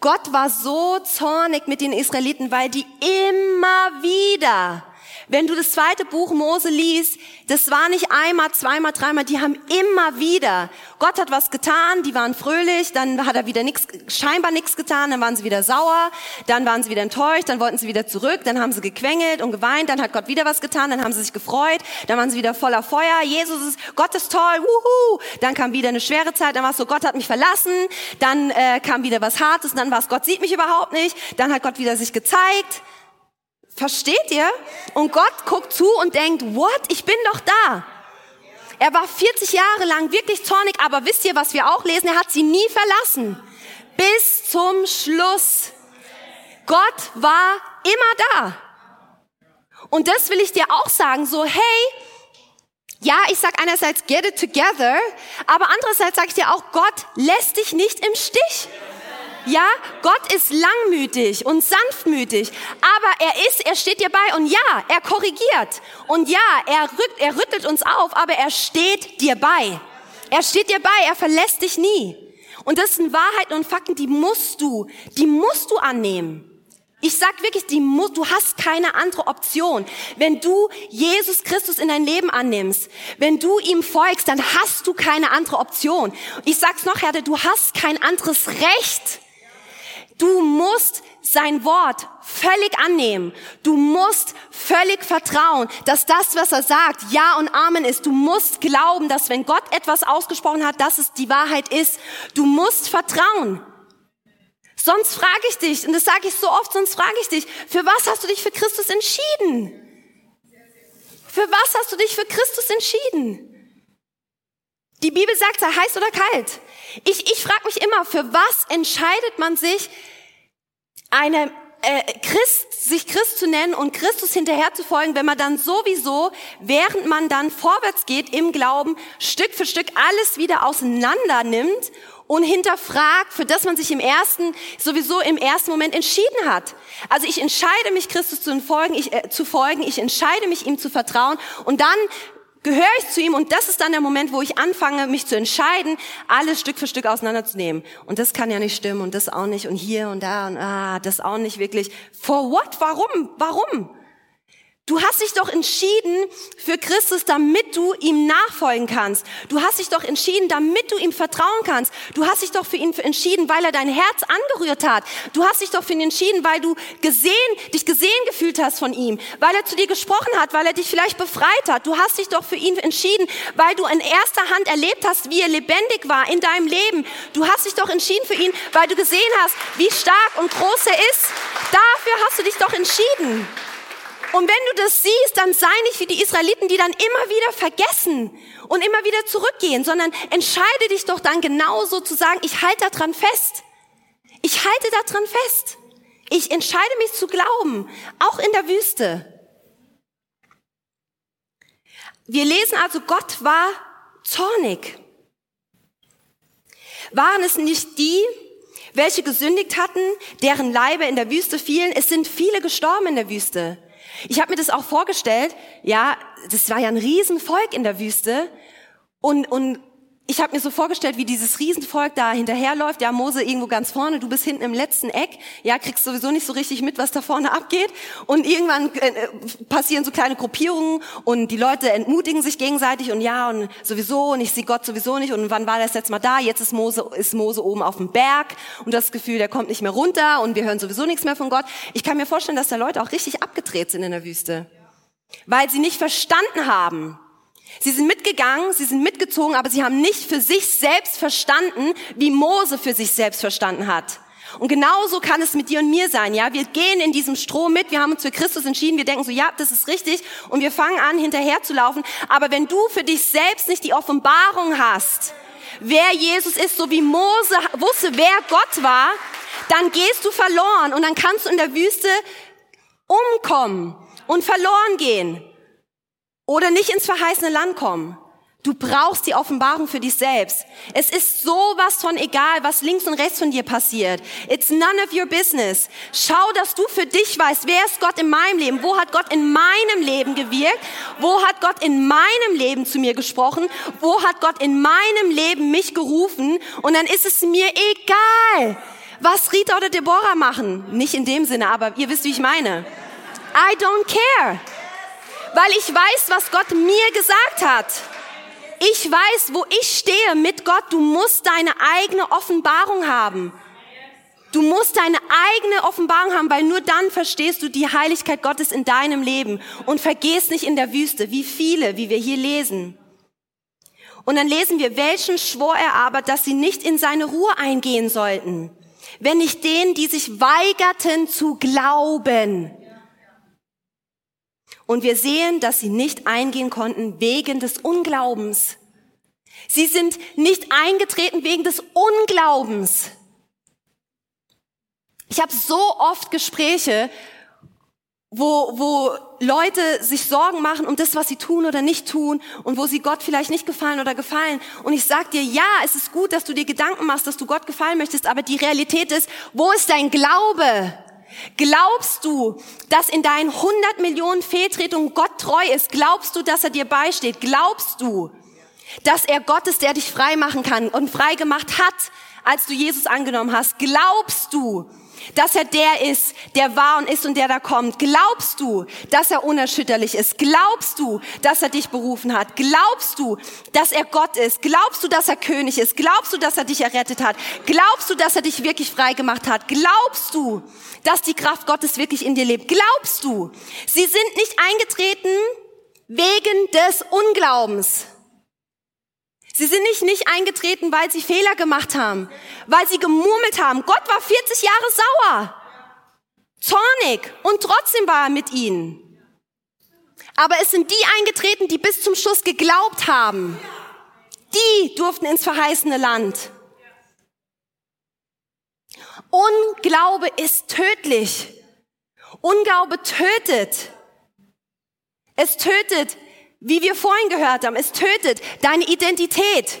Gott war so zornig mit den Israeliten, weil die immer wieder wenn du das zweite Buch Mose liest, das war nicht einmal, zweimal, dreimal, die haben immer wieder. Gott hat was getan, die waren fröhlich, dann hat er wieder nichts, scheinbar nichts getan, dann waren sie wieder sauer, dann waren sie wieder enttäuscht, dann wollten sie wieder zurück, dann haben sie gequengelt und geweint, dann hat Gott wieder was getan, dann haben sie sich gefreut, dann waren sie wieder voller Feuer, Jesus ist, Gott ist toll, wuhu, dann kam wieder eine schwere Zeit, dann war es so, Gott hat mich verlassen, dann äh, kam wieder was Hartes, dann war es, Gott sieht mich überhaupt nicht, dann hat Gott wieder sich gezeigt, Versteht ihr? Und Gott guckt zu und denkt, what? Ich bin doch da. Er war 40 Jahre lang wirklich zornig, aber wisst ihr, was wir auch lesen? Er hat sie nie verlassen. Bis zum Schluss. Gott war immer da. Und das will ich dir auch sagen, so, hey, ja, ich sag einerseits get it together, aber andererseits sage ich dir auch, Gott lässt dich nicht im Stich. Ja, Gott ist langmütig und sanftmütig, aber er ist, er steht dir bei und ja, er korrigiert und ja, er, rückt, er rüttelt uns auf, aber er steht dir bei. Er steht dir bei, er verlässt dich nie. Und das sind Wahrheiten und Fakten, die musst du, die musst du annehmen. Ich sag wirklich, die muss, du hast keine andere Option. Wenn du Jesus Christus in dein Leben annimmst, wenn du ihm folgst, dann hast du keine andere Option. Ich sag's noch härter, du hast kein anderes Recht. Du musst sein Wort völlig annehmen. Du musst völlig vertrauen, dass das, was er sagt, Ja und Amen ist. Du musst glauben, dass wenn Gott etwas ausgesprochen hat, dass es die Wahrheit ist. Du musst vertrauen. Sonst frage ich dich, und das sage ich so oft, sonst frage ich dich, für was hast du dich für Christus entschieden? Für was hast du dich für Christus entschieden? Die Bibel sagt, sei heiß oder kalt. Ich, ich frage mich immer, für was entscheidet man sich, eine äh, Christ, sich Christ zu nennen und Christus hinterher zu folgen, wenn man dann sowieso, während man dann vorwärts geht im Glauben, Stück für Stück alles wieder auseinander nimmt und hinterfragt, für das man sich im ersten, sowieso im ersten Moment entschieden hat. Also ich entscheide mich, Christus zu folgen, ich, äh, zu folgen, ich entscheide mich, ihm zu vertrauen und dann gehöre ich zu ihm und das ist dann der Moment, wo ich anfange, mich zu entscheiden, alles Stück für Stück auseinanderzunehmen. Und das kann ja nicht stimmen und das auch nicht und hier und da und ah, das auch nicht wirklich. For what? Warum? Warum? Du hast dich doch entschieden für Christus, damit du ihm nachfolgen kannst. Du hast dich doch entschieden, damit du ihm vertrauen kannst. Du hast dich doch für ihn entschieden, weil er dein Herz angerührt hat. Du hast dich doch für ihn entschieden, weil du gesehen, dich gesehen gefühlt hast von ihm, weil er zu dir gesprochen hat, weil er dich vielleicht befreit hat. Du hast dich doch für ihn entschieden, weil du in erster Hand erlebt hast, wie er lebendig war in deinem Leben. Du hast dich doch entschieden für ihn, weil du gesehen hast, wie stark und groß er ist. Dafür hast du dich doch entschieden. Und wenn du das siehst, dann sei nicht wie die Israeliten, die dann immer wieder vergessen und immer wieder zurückgehen, sondern entscheide dich doch dann genauso zu sagen, ich halte daran fest. Ich halte daran fest. Ich entscheide mich zu glauben, auch in der Wüste. Wir lesen also, Gott war zornig. Waren es nicht die, welche gesündigt hatten, deren Leibe in der Wüste fielen? Es sind viele gestorben in der Wüste. Ich habe mir das auch vorgestellt, ja, das war ja ein Riesenvolk in der Wüste. Und, und ich habe mir so vorgestellt, wie dieses Riesenvolk da hinterherläuft. Ja, Mose irgendwo ganz vorne, du bist hinten im letzten Eck. Ja, kriegst sowieso nicht so richtig mit, was da vorne abgeht. Und irgendwann äh, passieren so kleine Gruppierungen und die Leute entmutigen sich gegenseitig und ja und sowieso und ich sehe Gott sowieso nicht. Und wann war das jetzt mal da? Jetzt ist Mose, ist Mose oben auf dem Berg und das Gefühl, der kommt nicht mehr runter und wir hören sowieso nichts mehr von Gott. Ich kann mir vorstellen, dass da Leute auch richtig abgedreht sind in der Wüste, weil sie nicht verstanden haben, Sie sind mitgegangen, sie sind mitgezogen, aber sie haben nicht für sich selbst verstanden, wie Mose für sich selbst verstanden hat. Und genauso kann es mit dir und mir sein, ja. Wir gehen in diesem Strom mit, wir haben uns für Christus entschieden, wir denken so, ja, das ist richtig, und wir fangen an, hinterher zu laufen. Aber wenn du für dich selbst nicht die Offenbarung hast, wer Jesus ist, so wie Mose wusste, wer Gott war, dann gehst du verloren und dann kannst du in der Wüste umkommen und verloren gehen oder nicht ins verheißene Land kommen. Du brauchst die Offenbarung für dich selbst. Es ist sowas von egal, was links und rechts von dir passiert. It's none of your business. Schau, dass du für dich weißt, wer ist Gott in meinem Leben? Wo hat Gott in meinem Leben gewirkt? Wo hat Gott in meinem Leben zu mir gesprochen? Wo hat Gott in meinem Leben mich gerufen? Und dann ist es mir egal, was Rita oder Deborah machen. Nicht in dem Sinne, aber ihr wisst, wie ich meine. I don't care weil ich weiß, was Gott mir gesagt hat. Ich weiß, wo ich stehe mit Gott. Du musst deine eigene Offenbarung haben. Du musst deine eigene Offenbarung haben, weil nur dann verstehst du die Heiligkeit Gottes in deinem Leben und vergehst nicht in der Wüste, wie viele, wie wir hier lesen. Und dann lesen wir, welchen schwor er aber, dass sie nicht in seine Ruhe eingehen sollten, wenn nicht denen, die sich weigerten zu glauben. Und wir sehen, dass sie nicht eingehen konnten wegen des Unglaubens. Sie sind nicht eingetreten wegen des Unglaubens. Ich habe so oft Gespräche, wo, wo Leute sich Sorgen machen um das, was sie tun oder nicht tun und wo sie Gott vielleicht nicht gefallen oder gefallen. Und ich sag dir, ja, es ist gut, dass du dir Gedanken machst, dass du Gott gefallen möchtest, aber die Realität ist, wo ist dein Glaube? Glaubst du, dass in deinen 100 Millionen Fehltretungen Gott treu ist? Glaubst du, dass er dir beisteht? Glaubst du, dass er Gott ist, der dich frei machen kann und frei gemacht hat, als du Jesus angenommen hast? Glaubst du, dass er der ist, der war und ist und der da kommt? Glaubst du, dass er unerschütterlich ist? Glaubst du, dass er dich berufen hat? Glaubst du, dass er Gott ist? Glaubst du, dass er König ist? Glaubst du, dass er dich errettet hat? Glaubst du, dass er dich wirklich frei gemacht hat? Glaubst du, dass die Kraft Gottes wirklich in dir lebt? Glaubst du? Sie sind nicht eingetreten wegen des Unglaubens. Sie sind nicht, nicht eingetreten, weil sie Fehler gemacht haben, weil sie gemurmelt haben. Gott war 40 Jahre sauer, zornig und trotzdem war er mit ihnen. Aber es sind die eingetreten, die bis zum Schluss geglaubt haben. Die durften ins verheißene Land. Unglaube ist tödlich. Unglaube tötet. Es tötet wie wir vorhin gehört haben, es tötet deine Identität.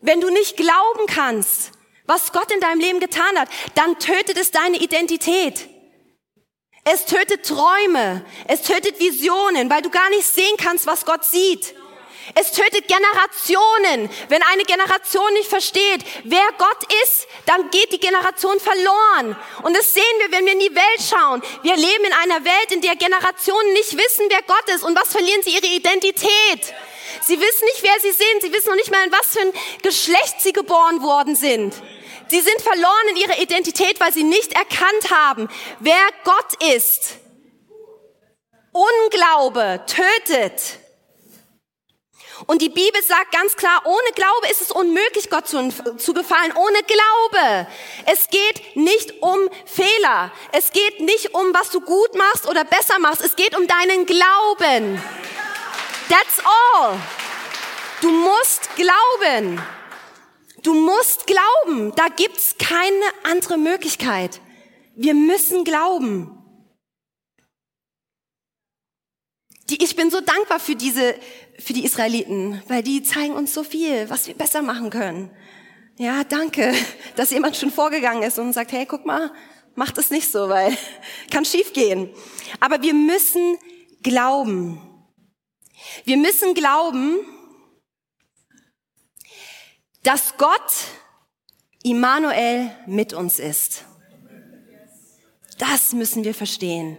Wenn du nicht glauben kannst, was Gott in deinem Leben getan hat, dann tötet es deine Identität. Es tötet Träume, es tötet Visionen, weil du gar nicht sehen kannst, was Gott sieht. Es tötet Generationen. Wenn eine Generation nicht versteht, wer Gott ist, dann geht die Generation verloren. Und das sehen wir, wenn wir in die Welt schauen. Wir leben in einer Welt, in der Generationen nicht wissen, wer Gott ist. Und was verlieren sie? Ihre Identität. Sie wissen nicht, wer sie sind. Sie wissen noch nicht mal, in was für ein Geschlecht sie geboren worden sind. Sie sind verloren in ihrer Identität, weil sie nicht erkannt haben, wer Gott ist. Unglaube tötet. Und die Bibel sagt ganz klar, ohne Glaube ist es unmöglich, Gott zu, zu, gefallen. Ohne Glaube. Es geht nicht um Fehler. Es geht nicht um, was du gut machst oder besser machst. Es geht um deinen Glauben. That's all. Du musst glauben. Du musst glauben. Da gibt's keine andere Möglichkeit. Wir müssen glauben. Die, ich bin so dankbar für diese, für die Israeliten, weil die zeigen uns so viel, was wir besser machen können. Ja, danke, dass jemand schon vorgegangen ist und sagt, hey, guck mal, mach das nicht so, weil kann schief gehen. Aber wir müssen glauben. Wir müssen glauben, dass Gott Immanuel mit uns ist. Das müssen wir verstehen.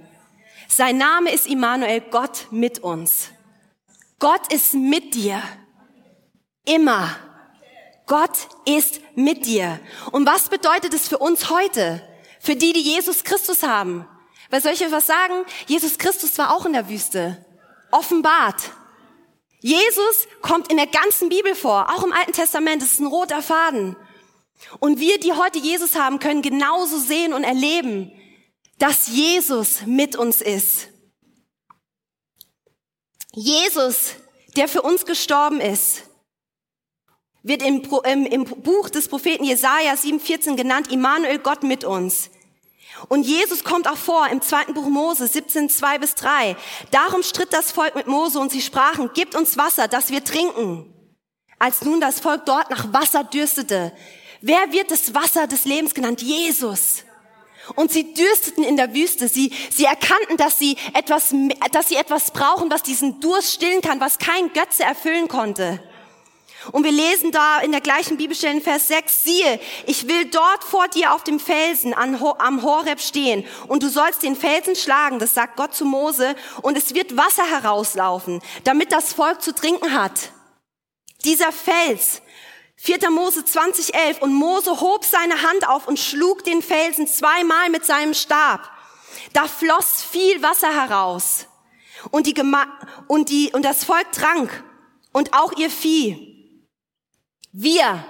Sein Name ist Immanuel, Gott mit uns. Gott ist mit dir. Immer. Gott ist mit dir. Und was bedeutet es für uns heute? Für die, die Jesus Christus haben? Weil soll ich euch was sagen? Jesus Christus war auch in der Wüste. Offenbart. Jesus kommt in der ganzen Bibel vor, auch im Alten Testament. Es ist ein roter Faden. Und wir, die heute Jesus haben, können genauso sehen und erleben, dass Jesus mit uns ist. Jesus, der für uns gestorben ist, wird im, im, im Buch des Propheten Jesaja 7,14 genannt, Immanuel, Gott mit uns. Und Jesus kommt auch vor im zweiten Buch Mose 17, 2 bis 3. Darum stritt das Volk mit Mose und sie sprachen, gebt uns Wasser, dass wir trinken. Als nun das Volk dort nach Wasser dürstete, wer wird das Wasser des Lebens genannt? Jesus. Und sie dürsteten in der Wüste. Sie, sie erkannten, dass sie etwas, dass sie etwas brauchen, was diesen Durst stillen kann, was kein Götze erfüllen konnte. Und wir lesen da in der gleichen Bibelstelle in Vers 6, siehe, ich will dort vor dir auf dem Felsen am Horeb stehen und du sollst den Felsen schlagen, das sagt Gott zu Mose, und es wird Wasser herauslaufen, damit das Volk zu trinken hat. Dieser Fels 4. Mose 2011 und Mose hob seine Hand auf und schlug den Felsen zweimal mit seinem Stab. Da floss viel Wasser heraus und, die und, die, und das Volk trank und auch ihr Vieh. Wir,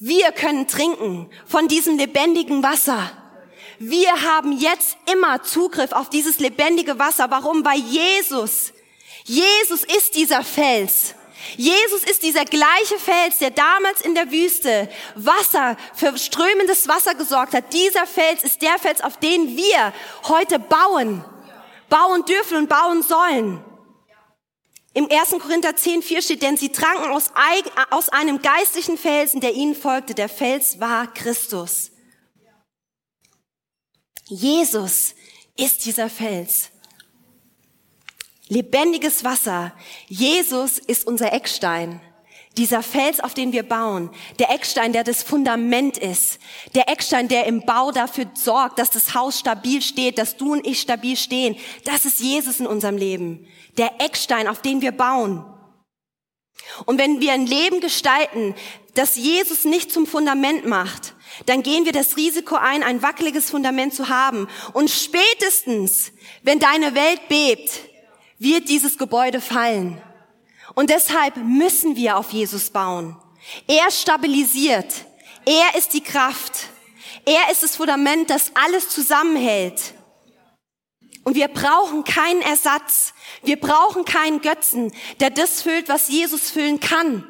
wir können trinken von diesem lebendigen Wasser. Wir haben jetzt immer Zugriff auf dieses lebendige Wasser. Warum? Weil Jesus, Jesus ist dieser Fels. Jesus ist dieser gleiche Fels, der damals in der Wüste Wasser, für strömendes Wasser gesorgt hat. Dieser Fels ist der Fels, auf den wir heute bauen. bauen dürfen und bauen sollen. Im 1. Korinther 10, 4 steht, denn sie tranken aus, aus einem geistlichen Felsen, der ihnen folgte. Der Fels war Christus. Jesus ist dieser Fels. Lebendiges Wasser. Jesus ist unser Eckstein. Dieser Fels, auf den wir bauen, der Eckstein, der das Fundament ist, der Eckstein, der im Bau dafür sorgt, dass das Haus stabil steht, dass du und ich stabil stehen, das ist Jesus in unserem Leben. Der Eckstein, auf den wir bauen. Und wenn wir ein Leben gestalten, das Jesus nicht zum Fundament macht, dann gehen wir das Risiko ein, ein wackeliges Fundament zu haben. Und spätestens, wenn deine Welt bebt, wird dieses Gebäude fallen. Und deshalb müssen wir auf Jesus bauen. Er stabilisiert. Er ist die Kraft. Er ist das Fundament, das alles zusammenhält. Und wir brauchen keinen Ersatz. Wir brauchen keinen Götzen, der das füllt, was Jesus füllen kann.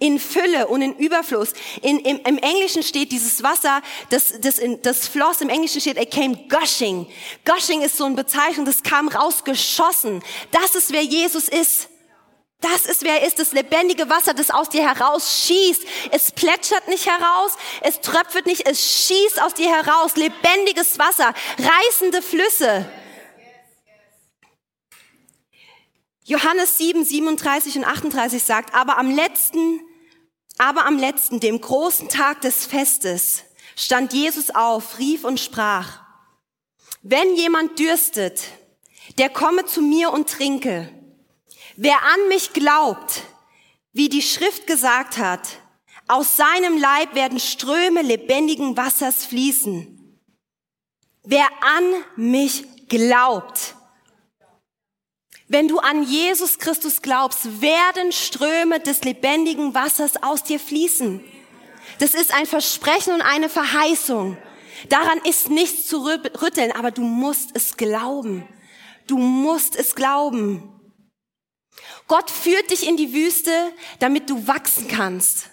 In Fülle und in Überfluss. In, im, Im Englischen steht dieses Wasser, das, das, in, das floss, im Englischen steht, it came gushing. Gushing ist so eine Bezeichnung, das kam rausgeschossen. Das ist, wer Jesus ist. Das ist, wer ist, das lebendige Wasser, das aus dir heraus schießt. Es plätschert nicht heraus, es tröpfelt nicht, es schießt aus dir heraus. Lebendiges Wasser, reißende Flüsse. Johannes 7, 37 und 38 sagt, aber am letzten, aber am letzten, dem großen Tag des Festes, stand Jesus auf, rief und sprach, wenn jemand dürstet, der komme zu mir und trinke. Wer an mich glaubt, wie die Schrift gesagt hat, aus seinem Leib werden Ströme lebendigen Wassers fließen. Wer an mich glaubt, wenn du an Jesus Christus glaubst, werden Ströme des lebendigen Wassers aus dir fließen. Das ist ein Versprechen und eine Verheißung. Daran ist nichts zu rütteln, aber du musst es glauben. Du musst es glauben. Gott führt dich in die Wüste, damit du wachsen kannst.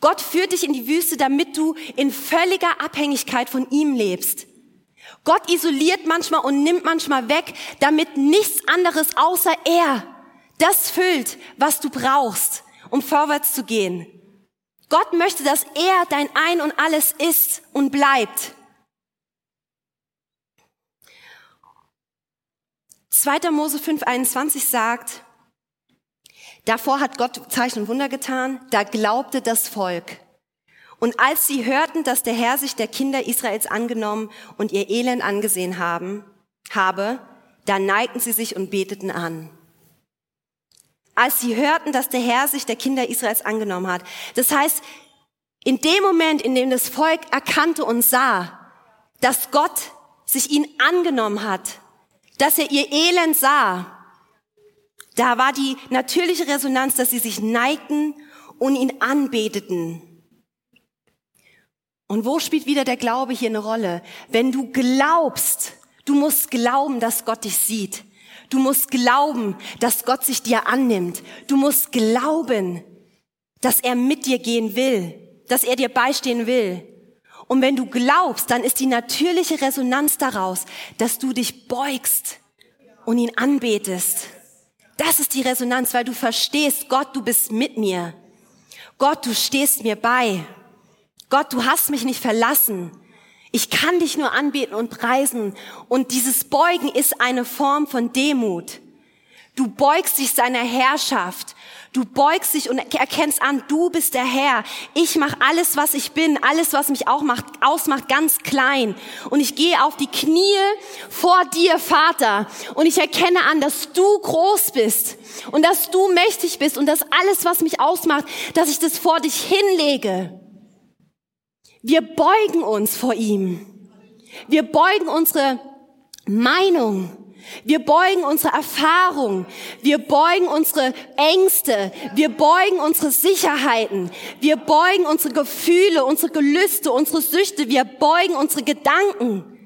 Gott führt dich in die Wüste, damit du in völliger Abhängigkeit von ihm lebst. Gott isoliert manchmal und nimmt manchmal weg, damit nichts anderes außer er das füllt, was du brauchst, um vorwärts zu gehen. Gott möchte, dass er dein Ein und alles ist und bleibt. 2. Mose 5.21 sagt, Davor hat Gott Zeichen und Wunder getan, da glaubte das Volk. Und als sie hörten, dass der Herr sich der Kinder Israels angenommen und ihr Elend angesehen haben, habe, da neigten sie sich und beteten an. Als sie hörten, dass der Herr sich der Kinder Israels angenommen hat. Das heißt, in dem Moment, in dem das Volk erkannte und sah, dass Gott sich ihnen angenommen hat, dass er ihr Elend sah, da war die natürliche Resonanz, dass sie sich neigten und ihn anbeteten. Und wo spielt wieder der Glaube hier eine Rolle? Wenn du glaubst, du musst glauben, dass Gott dich sieht. Du musst glauben, dass Gott sich dir annimmt. Du musst glauben, dass er mit dir gehen will, dass er dir beistehen will. Und wenn du glaubst, dann ist die natürliche Resonanz daraus, dass du dich beugst und ihn anbetest. Das ist die Resonanz, weil du verstehst, Gott, du bist mit mir. Gott, du stehst mir bei. Gott, du hast mich nicht verlassen. Ich kann dich nur anbeten und preisen. Und dieses Beugen ist eine Form von Demut. Du beugst dich seiner Herrschaft. Du beugst dich und erkennst an, du bist der Herr. Ich mache alles, was ich bin, alles, was mich auch macht, ausmacht, ganz klein. Und ich gehe auf die Knie vor dir, Vater. Und ich erkenne an, dass du groß bist und dass du mächtig bist und dass alles, was mich ausmacht, dass ich das vor dich hinlege. Wir beugen uns vor ihm. Wir beugen unsere Meinung. Wir beugen unsere Erfahrung. Wir beugen unsere Ängste. Wir beugen unsere Sicherheiten. Wir beugen unsere Gefühle, unsere Gelüste, unsere Süchte. Wir beugen unsere Gedanken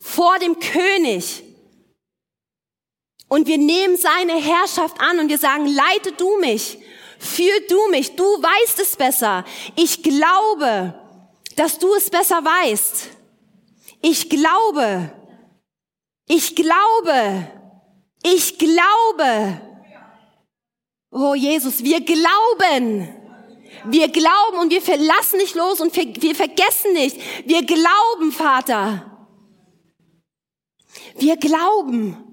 vor dem König. Und wir nehmen seine Herrschaft an und wir sagen, leite du mich, führ du mich, du weißt es besser. Ich glaube, dass du es besser weißt. Ich glaube, Ich glaube. Ich glaube. Oh Jesus, wir glauben. Wir glauben und wir verlassen nicht los und wir vergessen nicht. Wir glauben, Vater. Wir glauben.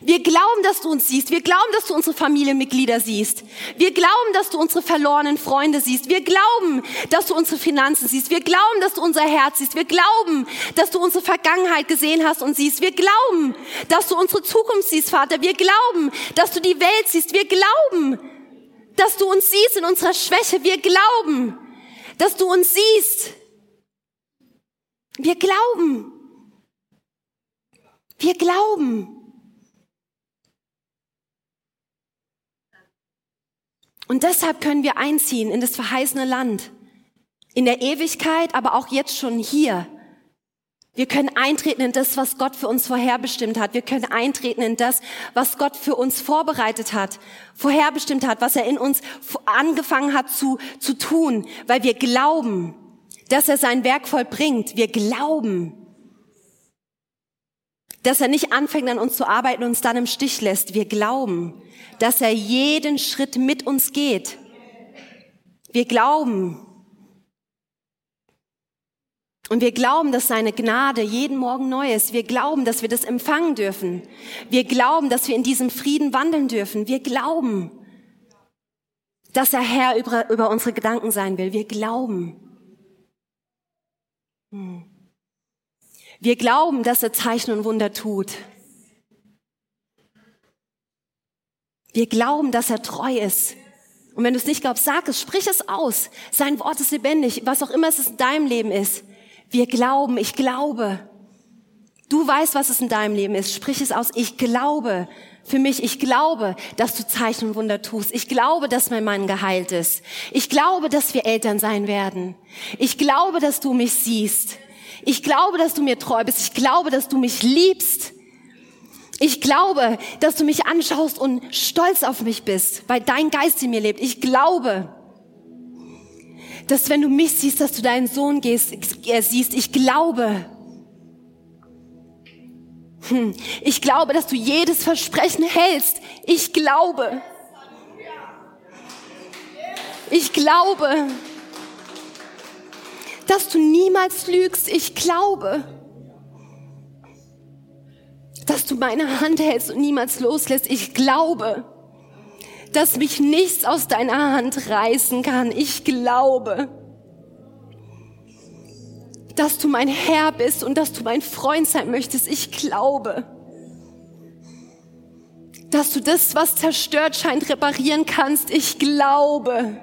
Wir glauben, dass du uns siehst. Wir glauben, dass du unsere Familienmitglieder siehst. Wir glauben, dass du unsere verlorenen Freunde siehst. Wir glauben, dass du unsere Finanzen siehst. Wir glauben, dass du unser Herz siehst. Wir glauben, dass du unsere Vergangenheit gesehen hast und siehst. Wir glauben, dass du unsere Zukunft siehst, Vater. Wir glauben, dass du die Welt siehst. Wir glauben, dass du uns siehst in unserer Schwäche. Wir glauben, dass du uns siehst. Wir glauben. Wir glauben. Und deshalb können wir einziehen in das verheißene Land. In der Ewigkeit, aber auch jetzt schon hier. Wir können eintreten in das, was Gott für uns vorherbestimmt hat. Wir können eintreten in das, was Gott für uns vorbereitet hat, vorherbestimmt hat, was er in uns angefangen hat zu, zu tun, weil wir glauben, dass er sein Werk vollbringt. Wir glauben, dass er nicht anfängt an uns zu arbeiten und uns dann im Stich lässt. Wir glauben, dass er jeden Schritt mit uns geht. Wir glauben. Und wir glauben, dass seine Gnade jeden Morgen neu ist. Wir glauben, dass wir das empfangen dürfen. Wir glauben, dass wir in diesem Frieden wandeln dürfen. Wir glauben, dass er Herr über, über unsere Gedanken sein will. Wir glauben. Hm. Wir glauben, dass er Zeichen und Wunder tut. Wir glauben, dass er treu ist. Und wenn du es nicht glaubst, sag es, sprich es aus. Sein Wort ist lebendig, was auch immer es in deinem Leben ist. Wir glauben, ich glaube. Du weißt, was es in deinem Leben ist. Sprich es aus. Ich glaube für mich. Ich glaube, dass du Zeichen und Wunder tust. Ich glaube, dass mein Mann geheilt ist. Ich glaube, dass wir Eltern sein werden. Ich glaube, dass du mich siehst. Ich glaube, dass du mir treu bist. Ich glaube, dass du mich liebst. Ich glaube, dass du mich anschaust und stolz auf mich bist, weil dein Geist in mir lebt. Ich glaube, dass wenn du mich siehst, dass du deinen Sohn gehst, er siehst. Ich glaube. Hm. Ich glaube, dass du jedes Versprechen hältst. Ich glaube. Ich glaube, dass du niemals lügst. Ich glaube dass du meine Hand hältst und niemals loslässt. Ich glaube, dass mich nichts aus deiner Hand reißen kann. Ich glaube, dass du mein Herr bist und dass du mein Freund sein möchtest. Ich glaube, dass du das, was zerstört scheint, reparieren kannst. Ich glaube,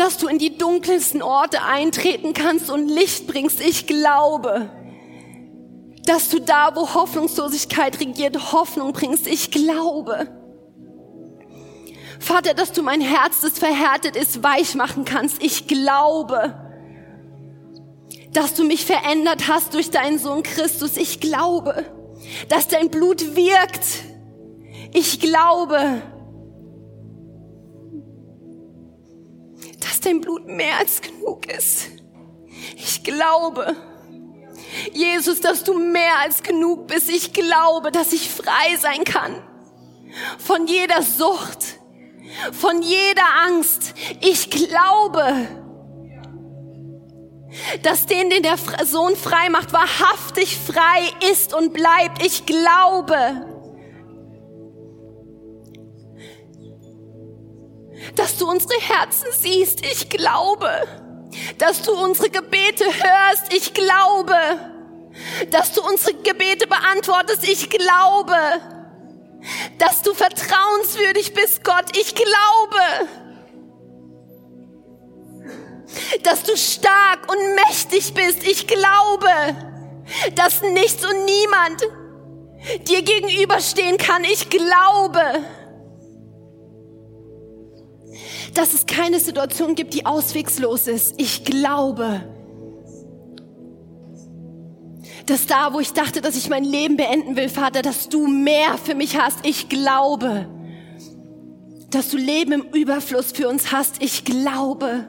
dass du in die dunkelsten Orte eintreten kannst und Licht bringst. Ich glaube dass du da, wo Hoffnungslosigkeit regiert, Hoffnung bringst. Ich glaube. Vater, dass du mein Herz, das verhärtet ist, weich machen kannst. Ich glaube. Dass du mich verändert hast durch deinen Sohn Christus. Ich glaube. Dass dein Blut wirkt. Ich glaube. Dass dein Blut mehr als genug ist. Ich glaube Jesus, dass du mehr als genug bist. Ich glaube, dass ich frei sein kann von jeder Sucht, von jeder Angst. Ich glaube, dass den, den der Sohn frei macht, wahrhaftig frei ist und bleibt. Ich glaube, dass du unsere Herzen siehst. Ich glaube dass du unsere Gebete hörst. Ich glaube, dass du unsere Gebete beantwortest. Ich glaube, dass du vertrauenswürdig bist, Gott. Ich glaube, dass du stark und mächtig bist. Ich glaube, dass nichts und niemand dir gegenüberstehen kann. Ich glaube, dass es keine Situation gibt, die auswegslos ist. Ich glaube, dass da, wo ich dachte, dass ich mein Leben beenden will, Vater, dass du mehr für mich hast. Ich glaube, dass du Leben im Überfluss für uns hast. Ich glaube,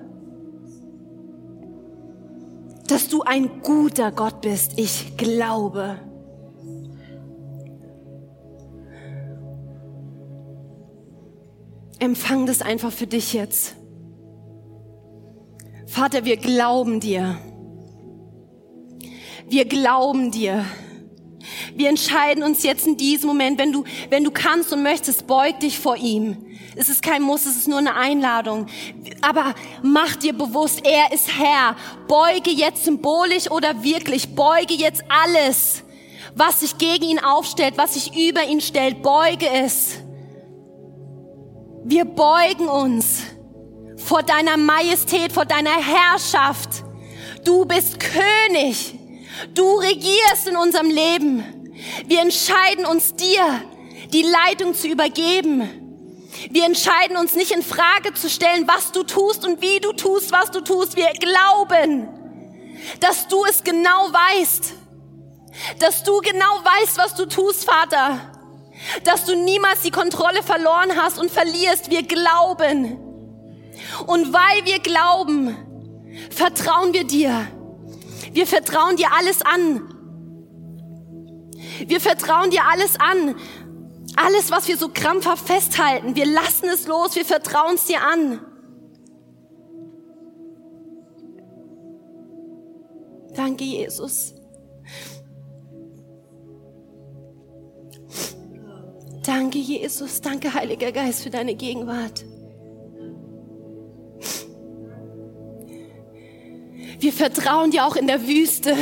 dass du ein guter Gott bist. Ich glaube. Empfang das einfach für dich jetzt. Vater, wir glauben dir. Wir glauben dir. Wir entscheiden uns jetzt in diesem Moment, wenn du, wenn du kannst und möchtest, beug dich vor ihm. Es ist kein Muss, es ist nur eine Einladung. Aber mach dir bewusst, er ist Herr. Beuge jetzt symbolisch oder wirklich, beuge jetzt alles, was sich gegen ihn aufstellt, was sich über ihn stellt, beuge es. Wir beugen uns vor deiner Majestät, vor deiner Herrschaft. Du bist König. Du regierst in unserem Leben. Wir entscheiden uns dir, die Leitung zu übergeben. Wir entscheiden uns nicht in Frage zu stellen, was du tust und wie du tust, was du tust. Wir glauben, dass du es genau weißt. Dass du genau weißt, was du tust, Vater. Dass du niemals die Kontrolle verloren hast und verlierst. Wir glauben. Und weil wir glauben, vertrauen wir dir. Wir vertrauen dir alles an. Wir vertrauen dir alles an. Alles, was wir so krampfhaft festhalten, wir lassen es los, wir vertrauen es dir an. Danke, Jesus. Danke, Jesus. Danke, Heiliger Geist, für deine Gegenwart. Wir vertrauen dir auch in der Wüste.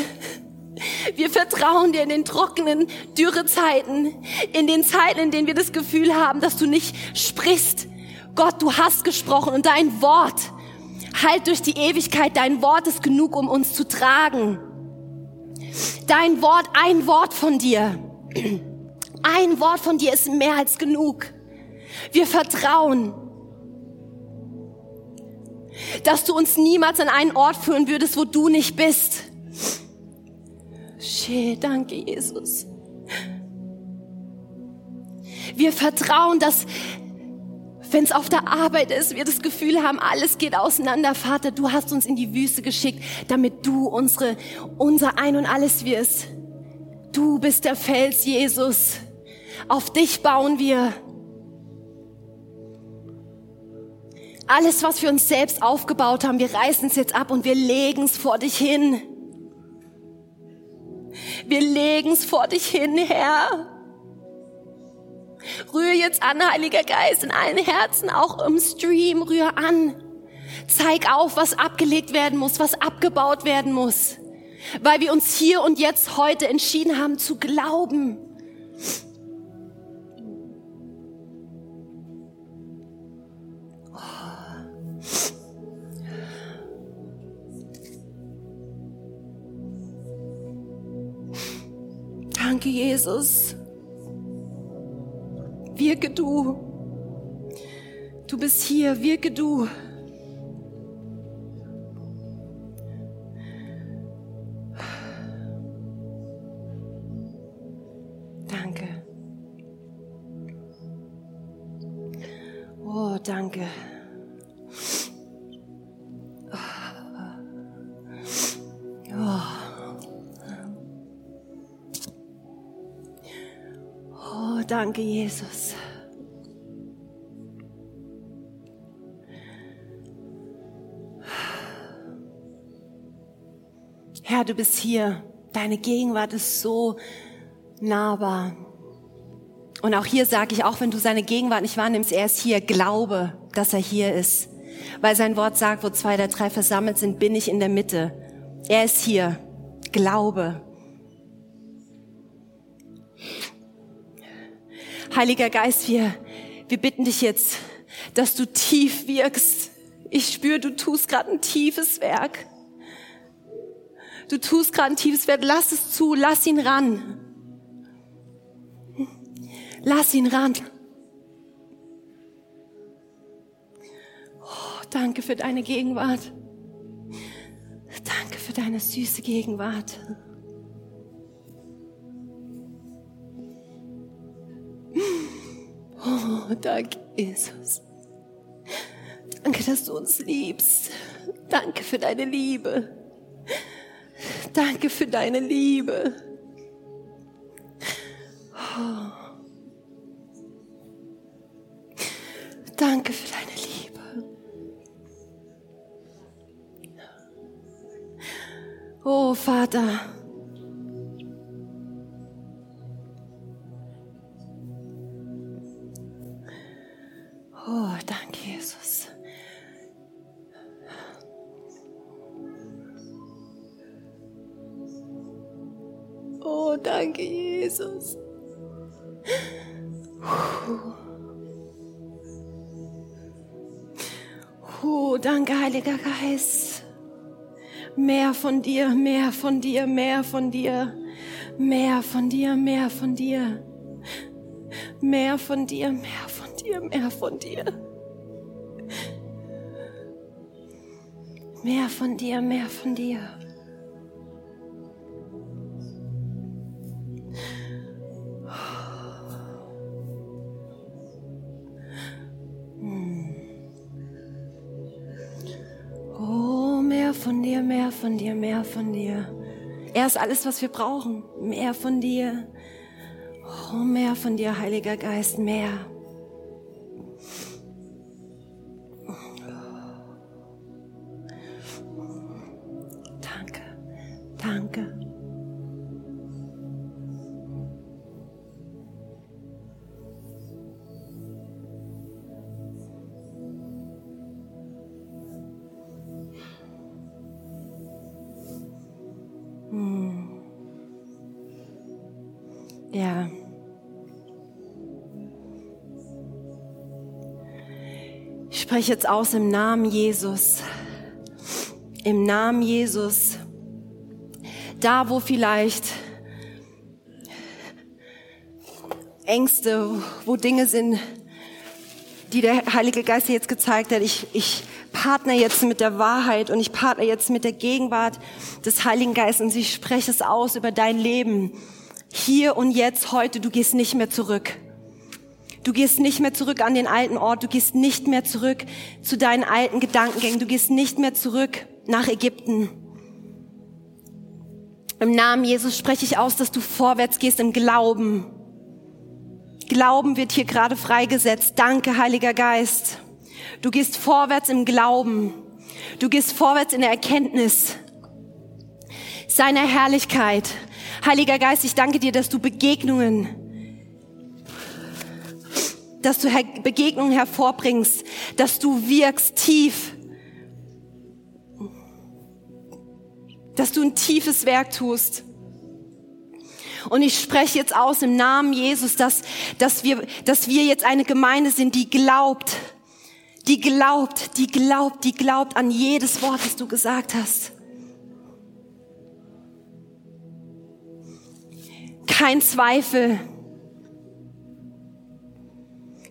Wir vertrauen dir in den trockenen Dürrezeiten, in den Zeiten, in denen wir das Gefühl haben, dass du nicht sprichst. Gott, du hast gesprochen und dein Wort halt durch die Ewigkeit. Dein Wort ist genug, um uns zu tragen. Dein Wort, ein Wort von dir. Ein Wort von dir ist mehr als genug. Wir vertrauen dass du uns niemals an einen Ort führen würdest, wo du nicht bist. Schee, danke, Jesus. Wir vertrauen, dass wenn es auf der Arbeit ist, wir das Gefühl haben, alles geht auseinander. Vater, du hast uns in die Wüste geschickt, damit du unsere, unser Ein und Alles wirst. Du bist der Fels, Jesus. Auf dich bauen wir. Alles, was wir uns selbst aufgebaut haben, wir reißen es jetzt ab und wir legen es vor dich hin. Wir legen es vor dich hin, Herr. Rühr jetzt an, Heiliger Geist, in allen Herzen, auch im Stream, rühr an. Zeig auf, was abgelegt werden muss, was abgebaut werden muss. Weil wir uns hier und jetzt heute entschieden haben zu glauben. Danke, Jesus. Wirke du. Du bist hier, wirke du. Oh, danke. Danke, Jesus. Herr, du bist hier. Deine Gegenwart ist so nahbar. Und auch hier sage ich, auch wenn du seine Gegenwart nicht wahrnimmst, er ist hier. Glaube, dass er hier ist. Weil sein Wort sagt, wo zwei oder drei versammelt sind, bin ich in der Mitte. Er ist hier. Glaube. Heiliger Geist, wir, wir bitten dich jetzt, dass du tief wirkst. Ich spüre, du tust gerade ein tiefes Werk. Du tust gerade ein tiefes Werk. Lass es zu, lass ihn ran. Lass ihn ran. Danke für deine Gegenwart. Danke für deine süße Gegenwart. Oh, danke, Jesus. Danke, dass du uns liebst. Danke für deine Liebe. Danke für deine Liebe. danke für deine Oh Vater. Oh, danke, Jesus. Oh, danke, Jesus. Oh, danke, Heiliger Geist. Mehr von dir, mehr von dir, mehr von dir, mehr von dir, mehr von dir, mehr von dir, mehr von dir, mehr von dir. Mehr von dir, mehr von dir. Oh, dir, mehr von dir. Er ist alles, was wir brauchen. Mehr von dir. Oh, mehr von dir, Heiliger Geist, mehr. Danke, danke. Ich spreche jetzt aus im Namen Jesus. Im Namen Jesus. Da, wo vielleicht Ängste, wo Dinge sind, die der Heilige Geist dir jetzt gezeigt hat. Ich, ich partner jetzt mit der Wahrheit und ich partner jetzt mit der Gegenwart des Heiligen Geistes und ich spreche es aus über dein Leben. Hier und jetzt, heute, du gehst nicht mehr zurück. Du gehst nicht mehr zurück an den alten Ort, du gehst nicht mehr zurück zu deinen alten Gedankengängen, du gehst nicht mehr zurück nach Ägypten. Im Namen Jesus spreche ich aus, dass du vorwärts gehst im Glauben. Glauben wird hier gerade freigesetzt. Danke, Heiliger Geist. Du gehst vorwärts im Glauben. Du gehst vorwärts in der Erkenntnis seiner Herrlichkeit. Heiliger Geist, ich danke dir, dass du Begegnungen, dass du Begegnungen hervorbringst, dass du wirkst tief, dass du ein tiefes Werk tust. Und ich spreche jetzt aus im Namen Jesus, dass, dass, wir, dass wir jetzt eine Gemeinde sind, die glaubt, die glaubt, die glaubt, die glaubt an jedes Wort, das du gesagt hast. Kein Zweifel.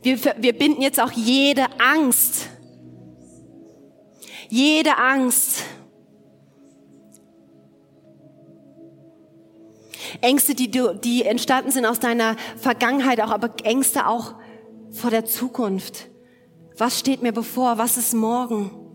Wir, wir binden jetzt auch jede Angst, jede Angst, Ängste, die, die entstanden sind aus deiner Vergangenheit, auch, aber Ängste auch vor der Zukunft. Was steht mir bevor? Was ist morgen?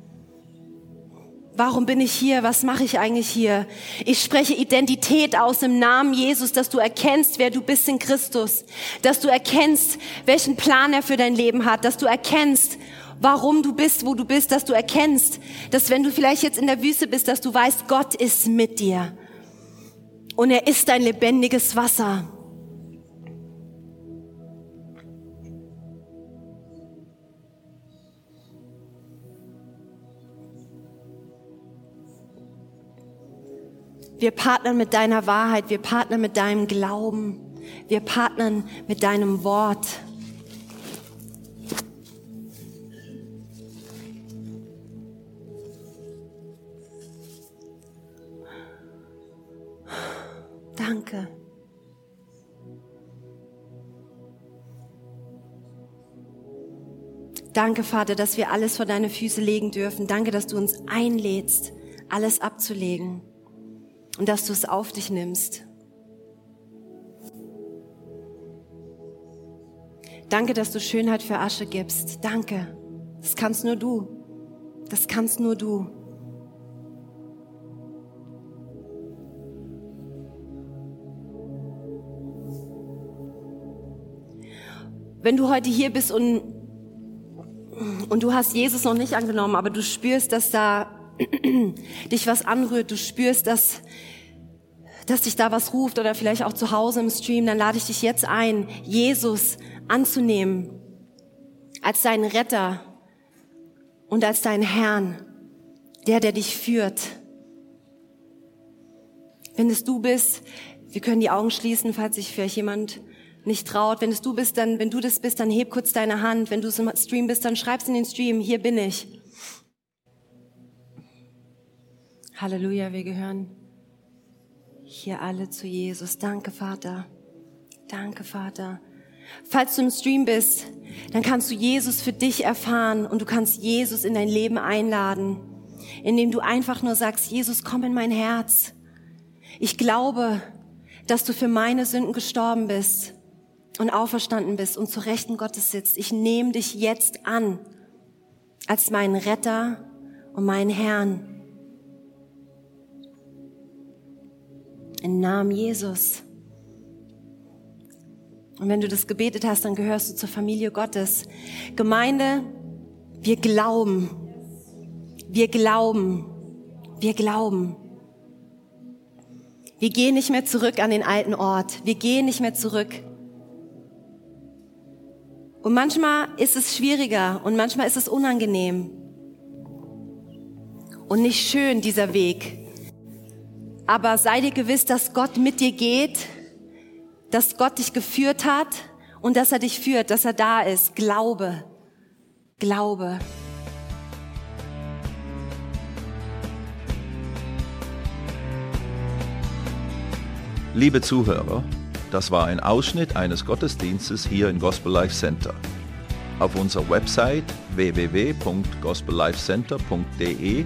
Warum bin ich hier? Was mache ich eigentlich hier? Ich spreche Identität aus im Namen Jesus, dass du erkennst, wer du bist in Christus, dass du erkennst, welchen Plan er für dein Leben hat, dass du erkennst, warum du bist, wo du bist, dass du erkennst, dass wenn du vielleicht jetzt in der Wüste bist, dass du weißt, Gott ist mit dir und er ist ein lebendiges Wasser. Wir partnern mit deiner Wahrheit, wir partnern mit deinem Glauben, wir partnern mit deinem Wort. Danke. Danke, Vater, dass wir alles vor deine Füße legen dürfen. Danke, dass du uns einlädst, alles abzulegen und dass du es auf dich nimmst. Danke, dass du Schönheit für Asche gibst. Danke. Das kannst nur du. Das kannst nur du. Wenn du heute hier bist und und du hast Jesus noch nicht angenommen, aber du spürst, dass da dich was anrührt, du spürst, dass, dass dich da was ruft oder vielleicht auch zu Hause im Stream, dann lade ich dich jetzt ein, Jesus anzunehmen als deinen Retter und als deinen Herrn, der, der dich führt. Wenn es du bist, wir können die Augen schließen, falls sich vielleicht jemand nicht traut. Wenn es du bist, dann, wenn du das bist, dann heb kurz deine Hand. Wenn du im Stream bist, dann schreib's in den Stream. Hier bin ich. Halleluja, wir gehören hier alle zu Jesus. Danke, Vater. Danke, Vater. Falls du im Stream bist, dann kannst du Jesus für dich erfahren und du kannst Jesus in dein Leben einladen, indem du einfach nur sagst, Jesus, komm in mein Herz. Ich glaube, dass du für meine Sünden gestorben bist und auferstanden bist und zu Rechten Gottes sitzt. Ich nehme dich jetzt an als meinen Retter und meinen Herrn. Im Namen Jesus. Und wenn du das gebetet hast, dann gehörst du zur Familie Gottes. Gemeinde, wir glauben. Wir glauben. Wir glauben. Wir gehen nicht mehr zurück an den alten Ort. Wir gehen nicht mehr zurück. Und manchmal ist es schwieriger und manchmal ist es unangenehm. Und nicht schön, dieser Weg. Aber sei dir gewiss, dass Gott mit dir geht, dass Gott dich geführt hat und dass er dich führt, dass er da ist. Glaube. Glaube. Liebe Zuhörer, das war ein Ausschnitt eines Gottesdienstes hier im Gospel Life Center. Auf unserer Website www.gospellifecenter.de